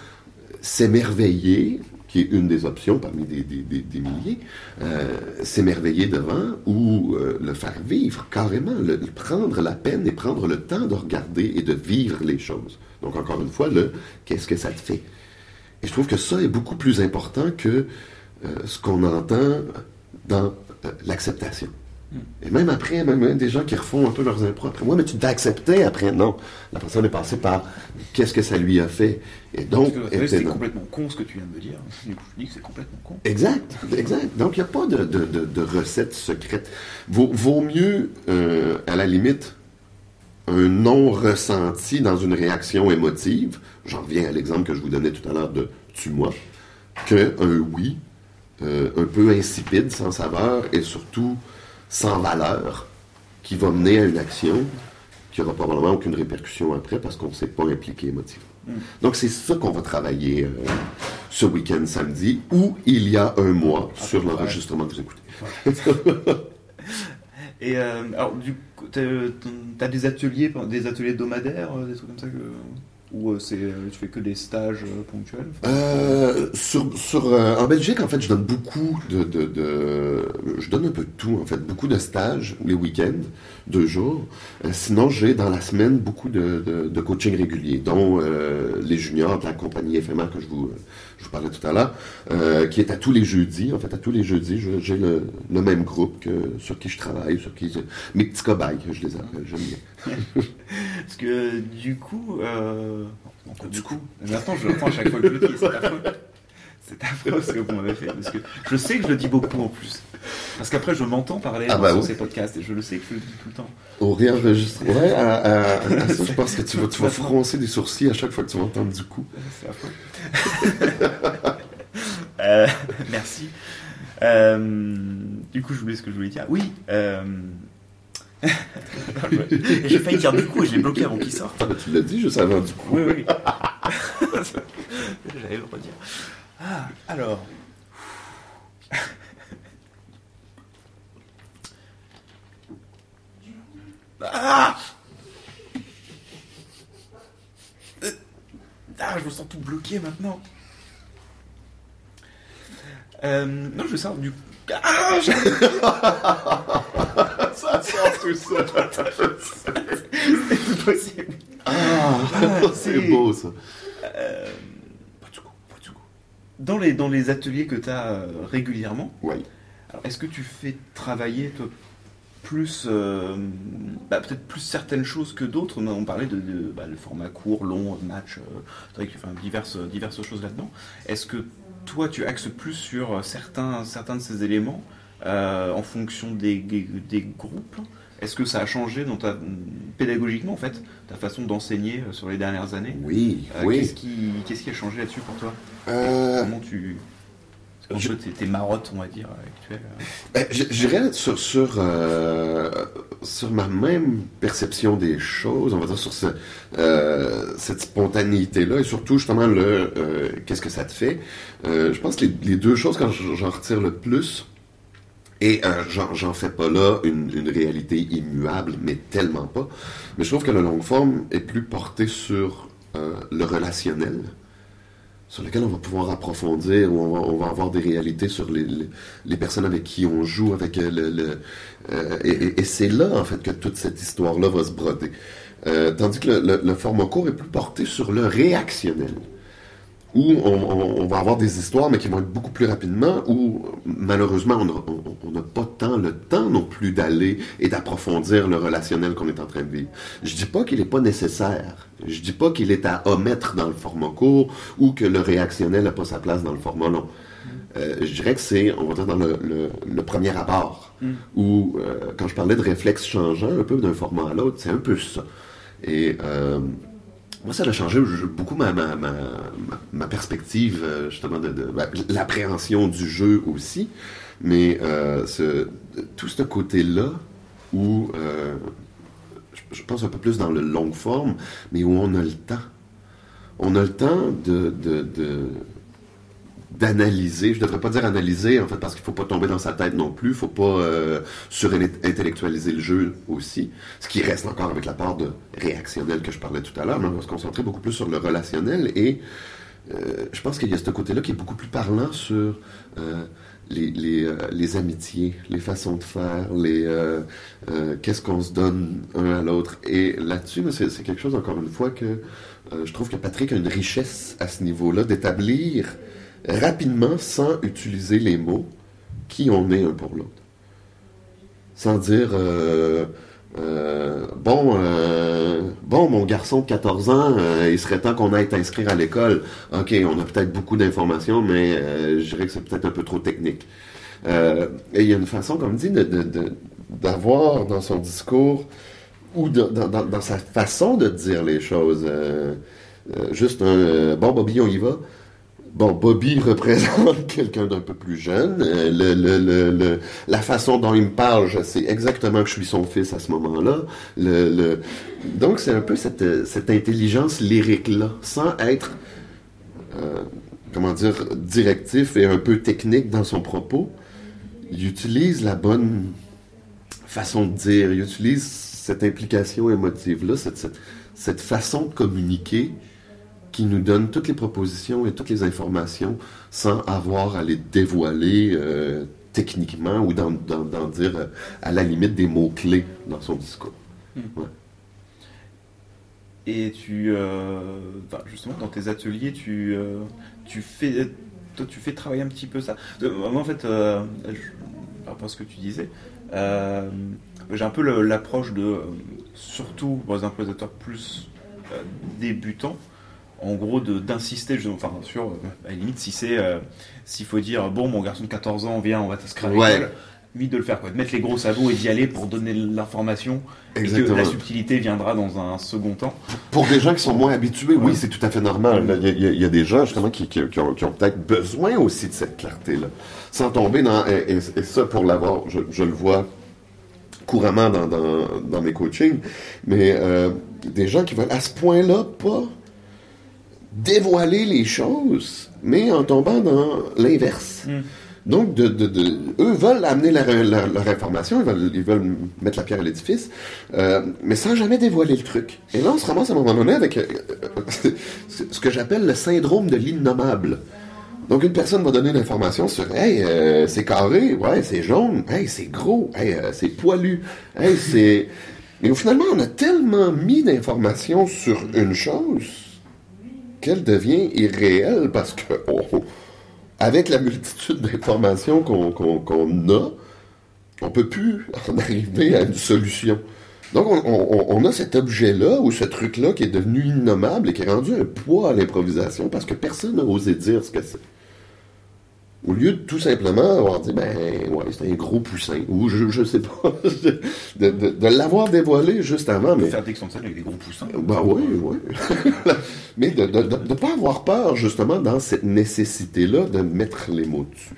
C: s'émerveiller, qui est une des options parmi des, milliers, euh, s'émerveiller devant ou euh, le faire vivre carrément, le, prendre la peine et prendre le temps de regarder et de vivre les choses. Donc encore une fois, le qu'est-ce que ça te fait? Et je trouve que ça est beaucoup plus important que euh, ce qu'on entend dans l'acceptation. Et même après, même, même des gens qui refont un peu leurs impôts après moi, mais tu t'as accepté après. Non, la personne est passée par qu'est-ce que ça lui a fait? Et donc,
B: c'est complètement con ce que tu viens de me dire. Je dis que c'est complètement con.
C: Exact, exact. Donc, il n'y a pas de, de, de- de recette secrète. Vaut, vaut mieux, euh, à la limite, un non ressenti dans une réaction émotive, j'en reviens à l'exemple que je vous donnais tout à l'heure de tue-moi, qu'un oui euh, un peu insipide, sans saveur et surtout sans valeur, qui va mener à une action qui n'aura probablement aucune répercussion après parce qu'on ne s'est pas impliqué émotivement. Donc c'est ça qu'on va travailler euh, ce week-end samedi, où il y a un mois sur l'enregistrement que vous écoutez.
B: Et euh, alors, du coup, t'as t'as des ateliers, des ateliers hebdomadaires, euh, des trucs comme ça que, Ou euh, c'est, euh, tu fais que des stages euh, ponctuels
C: Euh, sur, sur, euh, en Belgique, en fait, je donne beaucoup de, de, de- Je donne un peu de tout, en fait. Beaucoup de stages, les week-ends, deux jours. Euh, sinon, j'ai dans la semaine beaucoup de, coaching régulier, dont les juniors de la compagnie éphémère que je vous, je vous parlais tout à l'heure, euh, qui est à tous les jeudis. En fait, à tous les jeudis, je- j'ai le, le même groupe que, sur qui je travaille, sur qui... Mes petits cobayes, je les appelle, j'aime bien.
B: Parce que du coup, euh... du coup, mais attends, je à chaque fois que je le dis, c'est affreux. C'est affreux ce que vous m'avez fait, parce que je sais que je le dis beaucoup en plus. Parce qu'après, je m'entends parler
C: Ah bah
B: sur
C: oui.
B: ces podcasts, et je le sais que je le dis tout le temps.
C: Au réenregistre. Ouais, à, à- à ça, je pense que tu vas, tu vas froncer des sourcils à chaque fois que tu vas entendre du coup.
B: C'est. Euh, merci. Euh, du coup, j'oublie ce que je voulais dire. Oui. Euh... J'ai failli dire du coup et je l'ai bloqué avant qu'il sorte.
C: Ah, bah, tu l'as dit juste avant du coup.
B: Oui, oui. J'allais le redire. Ah, alors. Ah Ah, je me sens tout bloqué maintenant. Euh, non, je savoir du. Ah,
C: Ça sort tout ça.
B: c'est possible.
C: Ah, c'est
B: c'est-
C: beau ça.
B: Euh, Dans les, dans les ateliers que tu as régulièrement,
C: Oui.
B: alors, est-ce que tu fais travailler toi, plus, euh, bah, peut-être plus certaines choses que d'autres? On parlait de, de bah, le format court, long, match, euh, enfin, diverses, diverses choses là-dedans. Est-ce que toi, tu axes plus sur certains, certains de ces éléments euh, en fonction des, des groupes? Est-ce que ça a changé dans ta, pédagogiquement, en fait, ta façon d'enseigner euh, sur les dernières années?
C: Oui,
B: Euh,
C: oui.
B: Qu'est-ce qui, qu'est-ce qui a changé là-dessus pour toi?
C: Euh,
B: Comment tu. Un peu tes, tes marottes, on va dire, actuelles.
C: ben, je- J'irais sur, sur, euh, sur ma même perception des choses, on va dire sur ce, cette spontanéité-là et surtout justement le qu'est-ce que ça te fait? Je pense que les, les deux choses quand j'en retire le plus, et euh, j'en fais pas là une, réalité immuable, mais tellement pas. Mais je trouve que le long forme est plus porté sur euh, le relationnel, sur lequel on va pouvoir approfondir, où on va, on va avoir des réalités sur les, les, personnes avec qui on joue, avec euh, le... euh, et c'est là, en fait, que toute cette histoire-là va se broder. Tandis que le, le- le format court est plus porté sur le réactionnel où on, on- on va avoir des histoires, mais qui vont être beaucoup plus rapidement, où malheureusement, on n'a pas tant le temps non plus d'aller et d'approfondir le relationnel qu'on est en train de vivre. Je dis pas qu'il n'est pas nécessaire. Je dis pas qu'il est à omettre dans le format court ou que le réactionnel n'a pas sa place dans le format long. Euh, je dirais que c'est, on va dire, dans le, le- le premier abord,
B: Mm.
C: où, euh, quand je parlais de réflexes changeants un peu d'un format à l'autre, c'est un peu ça. Et euh, moi, ça a changé beaucoup ma, ma, ma, ma- perspective, euh, justement, de, de- ben, l'appréhension du jeu aussi. Mais euh, ce- tout ce côté-là, où euh, je, pense un peu plus dans le long forme, mais où on a le temps. On a le temps de, de- d'analyser, je devrais pas dire analyser en fait parce qu'il faut pas tomber dans sa tête non plus, faut pas euh, surintellectualiser le jeu aussi, ce qui reste encore avec la part de réactionnel que je parlais tout à l'heure, mais on va se concentrer beaucoup plus sur le relationnel et euh, je pense qu'il y a ce côté-là qui est beaucoup plus parlant sur euh, les, les, amitiés, les façons de faire, les qu'est-ce qu'on se donne un à l'autre. Et là-dessus, c'est quelque chose, encore une fois, que je trouve que Patrick a une richesse à ce niveau-là d'établir rapidement, sans utiliser les mots, qui on est un pour l'autre. Sans dire, euh, euh, bon, euh, bon, mon garçon de 14 ans, il serait temps qu'on aille t'inscrire à l'école. Ok, on a peut-être beaucoup d'informations, mais je dirais que c'est peut-être un peu trop technique. Et il y a une façon, comme dit, d'avoir dans son discours ou dans, dans- sa façon de dire les choses, juste un bon Bobby, on y va. Bon, Bobby représente quelqu'un d'un peu plus jeune. Euh, la façon dont il me parle, je sais exactement que je suis son fils à ce moment-là. Donc, c'est un peu cette, intelligence lyrique-là, sans être, euh, comment dire, directif et un peu technique dans son propos. Il utilise la bonne façon de dire, il utilise cette implication émotive-là, cette façon de communiquer qui nous donne toutes les propositions et toutes les informations sans avoir à les dévoiler euh, techniquement ou d'en, dire euh, à la limite des mots-clés dans son discours.
B: Et tu, euh, justement, dans tes ateliers, tu, euh, tu fais, toi, tu fais travailler un petit peu ça. Moi, en fait, euh, je- par rapport à ce que tu disais, j'ai un peu le- l'approche de, surtout pour les improvisateurs plus débutants, en gros d'insister, enfin sur, euh, à la limite, si c'est, euh, s'il faut dire, bon, mon garçon de 14 ans, viens, on va t'inscrire à
C: Ouais.
B: l'école, vite de le faire, quoi, de mettre les gros sabots et d'y aller pour donner l'information, et que la subtilité viendra dans un second temps.
C: Pour des gens qui sont moins habitués, oui, c'est tout à fait normal. Il y, a- il y a- des gens, justement, qui, qui- qui ont, qui ont peut-être besoin aussi de cette clarté-là. Sans tomber dans... Et, et- et ça, pour l'avoir, je, je le vois couramment dans, dans, dans mes coachings, mais euh, des gens qui veulent à ce point-là pas dévoiler les choses, mais en tombant dans l'inverse.
B: Mm.
C: Donc, de, de- de- eux veulent amener leur, leur- leur information, ils veulent, ils veulent mettre la pierre à l'édifice, euh, mais sans jamais dévoiler le truc. Et là, on se ramasse à un moment donné avec euh, ce que j'appelle le syndrome de l'innommable. Donc, une personne va donner l'information sur Hey, euh, c'est carré, ouais, c'est jaune, hey, c'est gros, hey, c'est poilu, hey, c'est. Et finalement, on a tellement mis d'informations sur une chose qu'elle devient irréelle parce que, on- avec la multitude d'informations qu'on a, on peut plus en arriver à une solution. Donc, on, on- on a cet objet-là ou ce truc-là qui est devenu innommable et qui est rendu un poids à l'improvisation parce que personne n'a osé dire ce que c'est. Au lieu de tout simplement avoir dit, ben, ouais, c'est un gros poussin, ou je, je sais pas, de, de- de l'avoir dévoilé juste avant, mais
B: Faire des avec des gros poussins.
C: bah oui, oui. Mais de ne pas avoir peur, justement, dans cette nécessité-là de mettre les mots dessus.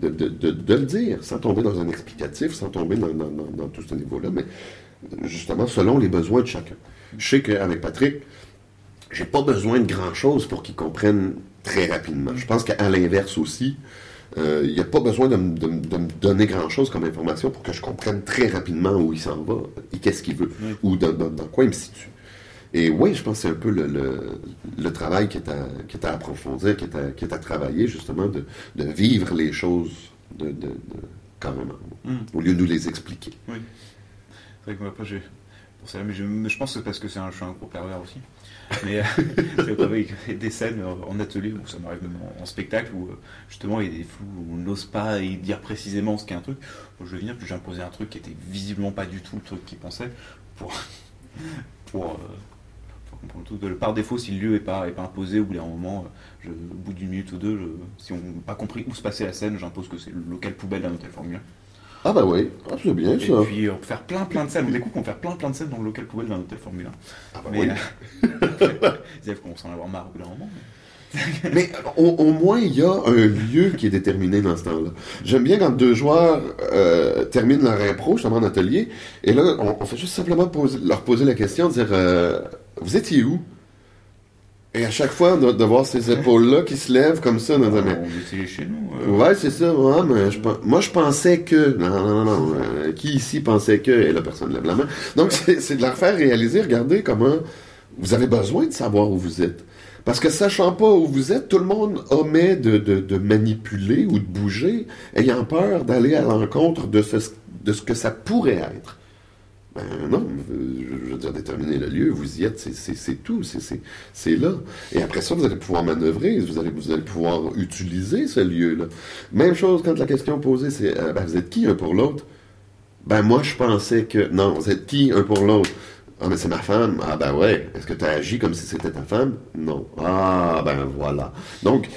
C: De, de- de- de le dire, sans tomber dans un explicatif, sans tomber dans, dans- dans- dans tout ce niveau-là, mais justement, selon les besoins de chacun. Je sais qu'avec Patrick, j'ai pas besoin de grand-chose pour qu'il comprenne très rapidement. Je pense qu'à l'inverse aussi, euh, il n'y a pas besoin de, me- de me- de me donner grand-chose comme information pour que je comprenne très rapidement où il s'en va et qu'est-ce qu'il veut,
B: Oui.
C: ou dans, dans- dans quoi il me situe. Et oui, je pense que c'est un peu le, le, le travail qui est, à, qui est à approfondir, qui est à, qui est à travailler, justement, de, de vivre les choses de, carrément,
B: Mm.
C: au lieu de nous les expliquer.
B: Oui. C'est vrai que moi, j'ai. Mais je, pense que c'est parce que c'est un, je suis un gros pervers aussi. Mais euh, c'est des scènes en atelier, où ça m'arrive même en, spectacle, où euh, justement il y a des flous où on n'ose pas dire précisément ce qu'est un truc. Moi, je venir, puis j'imposais un truc qui était visiblement pas du tout le truc qu'il pensait, pour. pour euh. Par défaut, si le lieu est pas, est pas imposé, ou à un moment, au bout d'une minute ou deux, si on n'a pas compris où se passait la scène, j'impose que c'est le local poubelle d'un hôtel Formule 1.
C: Ah ben oui, ah, c'est bien
B: Et
C: ça.
B: puis on peut faire plein plein de scènes. On découvre qu'on peut faire plein plein de scènes dans le local poubelle d'un hôtel Formule 1.
C: Ah ben
B: Mais
C: oui.
B: euh, ils avaient commencé à en avoir marre au bout d'un moment. mais-
C: Mais au, au moins, il y a un lieu qui est déterminé dans ce temps-là. J'aime bien quand deux joueurs euh, terminent leur impro, justement en atelier, et là, on, on fait juste simplement poser- leur poser la question, dire euh, Vous étiez où? Et à chaque fois, de, de voir ces épaules-là qui se lèvent comme ça, dans un.
B: on chez nous. euh,
C: Ouais, c'est ça, ouais, mais je, moi je pensais que. Non, non, non, non. euh, qui ici pensait que. Et la personne lève la main. Donc, c'est c'est de leur faire réaliser, regardez comment vous avez besoin de savoir où vous êtes. Parce que sachant pas où vous êtes, tout le monde omet de, de, de manipuler ou de bouger, ayant peur d'aller à l'encontre de ce, de ce que ça pourrait être. Ben non, je veux dire, déterminer le lieu, vous y êtes, c'est- tout, c'est- là. Et après ça, vous allez pouvoir manœuvrer, vous allez, vous allez pouvoir utiliser ce lieu-là. Même chose quand la question posée, c'est euh, ben, vous êtes qui un pour l'autre? Ben moi, je pensais que. Non, vous êtes qui un pour l'autre? Ah, mais c'est ma femme. Ah, ben ouais. Est-ce que tu as agi comme si c'était ta femme? Non. Ah, ben voilà. Donc,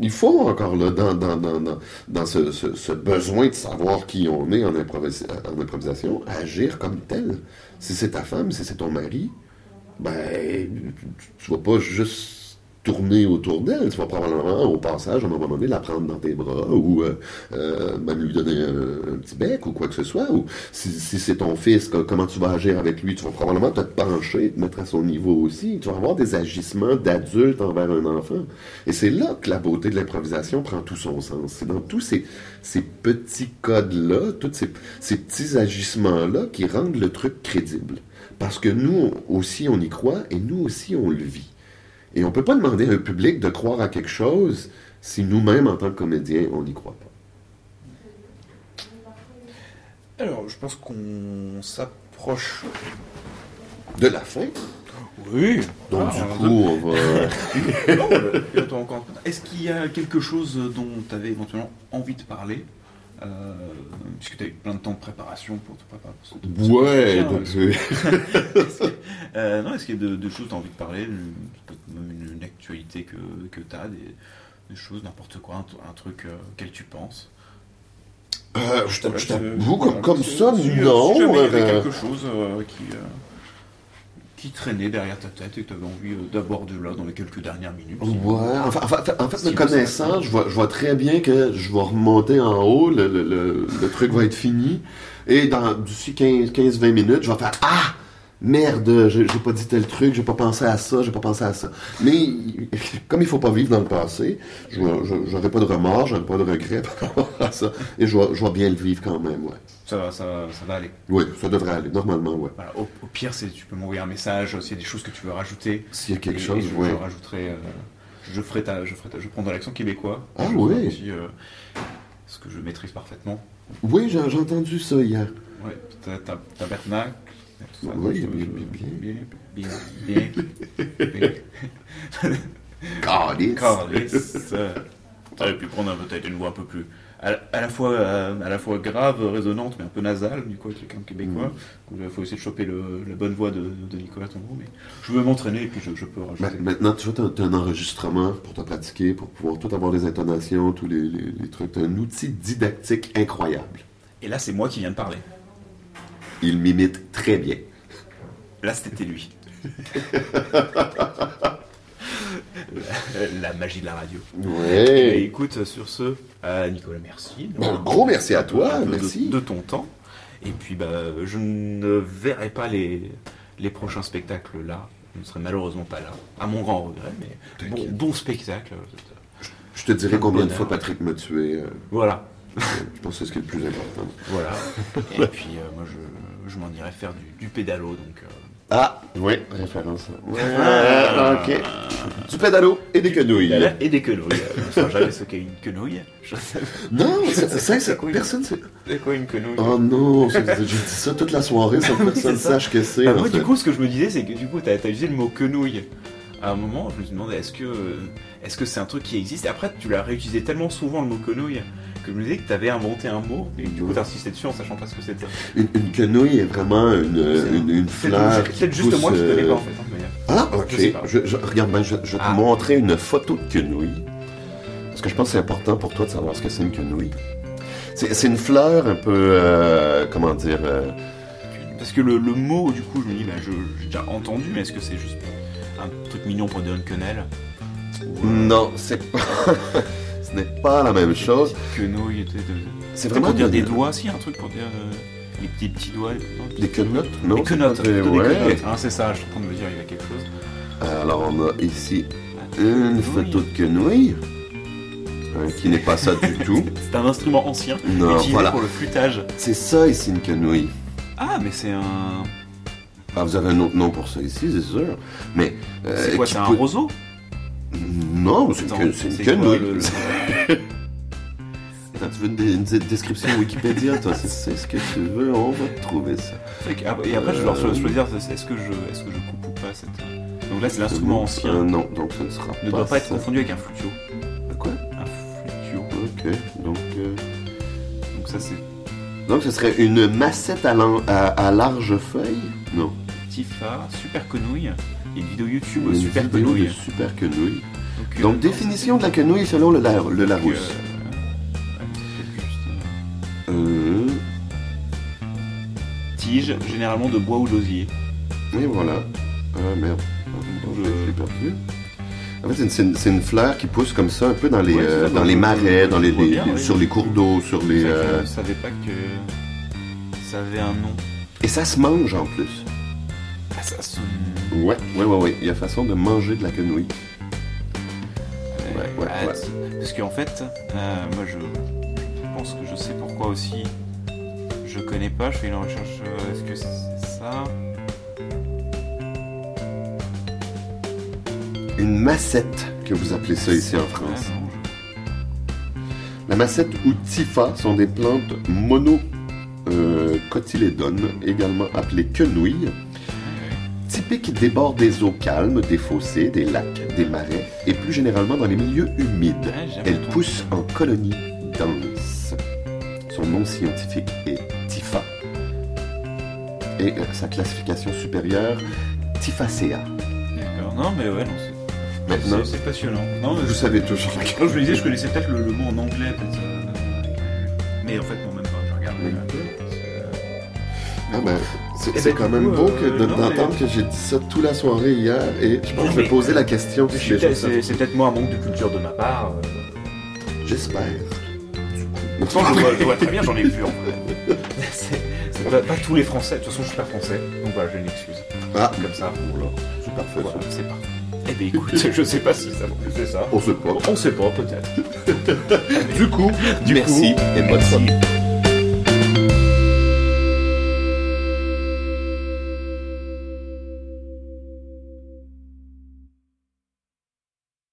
C: il faut encore là, dans, ce, besoin de savoir qui on est en improvisation, agir comme tel. Si c'est ta femme, si c'est ton mari, ben, tu, tu vas pas juste tourner autour d'elle, tu vas probablement, au passage, à un moment donné, la prendre dans tes bras, ou euh, euh, même lui donner un, petit bec, ou quoi que ce soit, ou si, si c'est ton fils, co- comment tu vas agir avec lui, tu vas probablement te pencher, te mettre à son niveau aussi, tu vas avoir des agissements d'adulte envers un enfant. Et c'est là que la beauté de l'improvisation prend tout son sens. C'est dans tous ces, ces petits codes-là, tous ces, ces petits agissements-là qui rendent le truc crédible. Parce que nous aussi, on y croit, et nous aussi, on le vit. Et on ne peut pas demander à un public de croire à quelque chose si nous-mêmes, en tant que comédiens, on n'y croit pas.
B: Alors, je pense qu'on s'approche.
C: De la fin.
B: Oui.
C: Donc,
B: Ah,
C: du coup, on va.
B: Est-ce qu'il y a quelque chose dont tu avais éventuellement envie de parler? Euh, Puisque tu as eu plein de temps de préparation pour te préparer. pour ce- ce-
C: Ouais,
B: ce-
C: donc,
B: Est-ce que- euh, non, est-ce qu'il y a de, de choses que tu as envie de parler une, peut-être même une, une actualité que, que tu as, des, des choses, n'importe quoi, un, un truc euh, auquel tu penses?
C: Euh, je t'a- je t'avoue, comme, comme ça,
B: si,
C: non.
B: Si jamais il y avait quelque chose euh, qui, euh, qui traînait derrière ta tête et que tu avais envie euh, d'aborder là dans les quelques dernières minutes.
C: Ouais, enfin, enfin, en fait,
B: Si
C: me connaissant, je vois, je vois très bien que je vais remonter en haut, le, le, le, le truc va être fini, et dans d'ici 15-20 minutes, je vais faire Ah! Merde, j'ai pas dit tel truc, j'ai pas pensé à ça, j'ai pas pensé à ça. Mais comme il faut pas vivre dans le passé, je vais- je- j'aurai pas de remords, j'aurai pas de regrets par rapport à ça, et je vais, bien le vivre quand même, ouais.
B: Ça, va- ça, ça va aller.
C: Oui, ça devrait aller, normalement, ouais.
B: Voilà, au, au pire, c'est tu peux m'envoyer un message s'il y a des choses que tu veux rajouter.
C: S'il y a quelque
B: Et-
C: chose,
B: et je,
C: ouais.
B: je rajouterai. euh, je ferai ta, je ferai ta- je prendrai l'accent québécois.
C: Ah oui.
B: aussi, euh, ce que je maîtrise parfaitement.
C: Oui, j'ai entendu ça hier.
B: Ouais, ta, ta, tabernacle. tout ça,
C: Oui, bien, bien,
B: bien, bien, bien.
C: Calice.
B: Calice. T'aurais pu prendre peut-être une voix un peu plus. À, à la fois, euh, à la fois grave, résonante, mais un peu nasale, du coup, avec quelqu'un québécois.
C: Mm.
B: Il faut essayer de choper le- la bonne voix de, de Nicolas Tondreau, mais je veux m'entraîner et puis je, je peux rajouter.
C: Maintenant, tu vois, tu as, un enregistrement pour te pratiquer, pour pouvoir tout avoir les intonations, tous les, les- les trucs. Tu un outil didactique incroyable.
B: Et là, c'est moi qui viens de parler.
C: Il m'imite très bien.
B: Là, c'était lui. la, la magie de la radio. Et
C: Ouais.
B: écoute, sur ce, euh, Nicolas, merci.
C: Un gros merci à toi,
B: de-
C: merci.
B: De, ton temps. Et puis, bah, je ne verrai pas les, les prochains spectacles là. Je ne serai malheureusement pas là, à mon grand regret, mais bon,
C: T'inquiète.
B: bon spectacle.
C: Je te dirai combien de fois Patrick m'a tué. euh,
B: Voilà,
C: je pense que c'est ce qui est le plus important.
B: voilà. Et puis, euh, moi, je, je m'en irai faire du, du pédalo, donc. euh,
C: Ah, oui, référence. Ouais, ok. Du pédalo et des quenouilles.
B: Et des quenouilles. Je ne sais jamais ce qu'est une quenouille. Je sais
C: Non, c'est ça, c'est-
B: quoi,
C: personne sait.
B: c'est quoi une quenouille?
C: Oh non, c'est- j'ai dit ça toute la soirée sans que personne
B: c'est ça.
C: sache que c'est.
B: Bah,
C: en
B: moi,
C: fait.
B: du coup, ce que je me disais, c'est que du coup, t'as as utilisé le mot quenouille. À un moment, je me suis demandé, est-ce que est-ce que c'est un truc qui existe? Et après, tu l'as réutilisé tellement souvent le mot quenouille que je me disais que t'avais inventé un mot et du coup, t'as insisté dessus en sachant pas ce que c'était.
C: Une, une quenouille est vraiment une, une, une
B: C'est
C: fleur.
B: peut-être juste
C: pousse,
B: moi qui
C: euh,
B: connais pas en fait. hein,
C: Ah, ok.
B: Je
C: regarde, ben, je, je vais te
B: Ah.
C: montrer une photo de quenouille. Parce que je pense que c'est important pour toi de savoir ce que c'est une quenouille. C'est une fleur un peu. euh, comment dire. euh,
B: Parce que le, le mot, du coup, je me dis, je- j'ai déjà entendu, mais est-ce que c'est juste un truc mignon pour dire une quenelle? Ou, euh,
C: Non, c'est pas. Ce n'est pas la même chose. C'est
B: Vraiment pour dire des doigts, si, un truc pour dire euh, les petits petits doigts. non,
C: Des quenottes Non
B: Des quenottes. Hein, c'est ça, je suis en train de me dire, il y a quelque chose.
C: Alors, on a ici
B: Ah,
C: une photo de quenouille. hein, qui n'est pas ça du tout.
B: C'est un instrument ancien,
C: Non,
B: utilisé
C: voilà.
B: pour le flûtage.
C: C'est ça ici une quenouille.
B: Ah, mais c'est un.
C: Ah, vous avez un autre nom pour ça ici, c'est sûr. Mais. euh,
B: C'est quoi, c'est un roseau?
C: Non, c'est une, quenouille.
B: le- le-
C: Attends, tu veux une, description Wikipédia, toi C'est ce que tu veux, on va te trouver ça.
B: Ah, Et après, je vais leur
C: Euh,
B: choisir est-ce que, je, est-ce que je coupe ou pas cette. Donc là, c'est l'instrument
C: Euh,
B: ancien.
C: non, donc ce ne sera
B: ne doit pas être
C: ça.
B: confondu avec un flutio.
C: Quoi?
B: Un flutio.
C: Ok, donc. euh,
B: Donc ça, c'est
C: Donc ce serait une massette à, lan- à, à large feuille? Non.
B: Tifa, Super Quenouille. Et une vidéo YouTube
C: Une
B: Super
C: vidéo de
B: Quenouille.
C: super quenouille.
B: euh,
C: Donc définition de la quenouille selon le, Lar- le
B: euh,
C: Larousse.
B: euh,
C: Euh,
B: Tige, généralement de bois ou d'osier.
C: et voilà. Ah merde.
B: Je-
C: Je l'ai perdu. En fait, c'est une- fleur qui pousse comme ça, un peu dans les,
B: Ouais,
C: euh, dans les marais, dans les,
B: bien,
C: sur les cours d'eau, sur les. Euh,
B: Je ne savais pas que ça avait un nom.
C: Et ça se mange en plus. Ouais, ouais, ouais, ouais. Il y a façon de manger de la quenouille. Ouais, ouais, ouais.
B: Parce qu'en fait, euh, moi je pense que je sais pourquoi aussi. Je connais pas, je fais une recherche. euh, Est-ce que c'est ça?
C: Une massette, que vous appelez ça ici en France. La massette ou tifa sont des plantes mono euh, cotylédones, également appelées quenouilles, typiques des bords des eaux calmes, des fossés, des lacs, des marais, et plus généralement dans les milieux humides. Elle pousse en colonies denses. Son nom scientifique est Tifa. Et euh, sa classification supérieure, Tifacea.
B: D'accord, non, mais ouais, non, c'est.
C: Maintenant,
D: C'est c'est passionnant. Non,
C: vous savez toujours
D: quand je le disais, je connaissais peut-être le, le mot en anglais, peut-être. euh, Mais en fait, non, même pas. Je regarde.
C: Oui.
D: euh,
C: Ah ben, c'est
D: Eh ben,
C: quand
D: du
C: même beau
D: euh,
C: d'entendre que j'ai dit ça toute la soirée hier et je pense que je vais poser la question.
B: C'est peut-être moi un manque de culture de ma part. euh.
C: J'espère.
B: Pourtant, je vois, je vois très bien, j'en ai vu en vrai. C'est pas, tous les Français. De toute façon, je suis pas français. Donc voilà, j'ai une excuse.
C: Ah,
B: Comme ça.
C: voilà, c'est parfait
B: Voilà, c'est parti. Eh ben écoute, je sais pas si ça c'est ça.
C: On sait pas.
B: On sait pas, peut-être.
C: Du coup,
E: Merci et bonne soirée.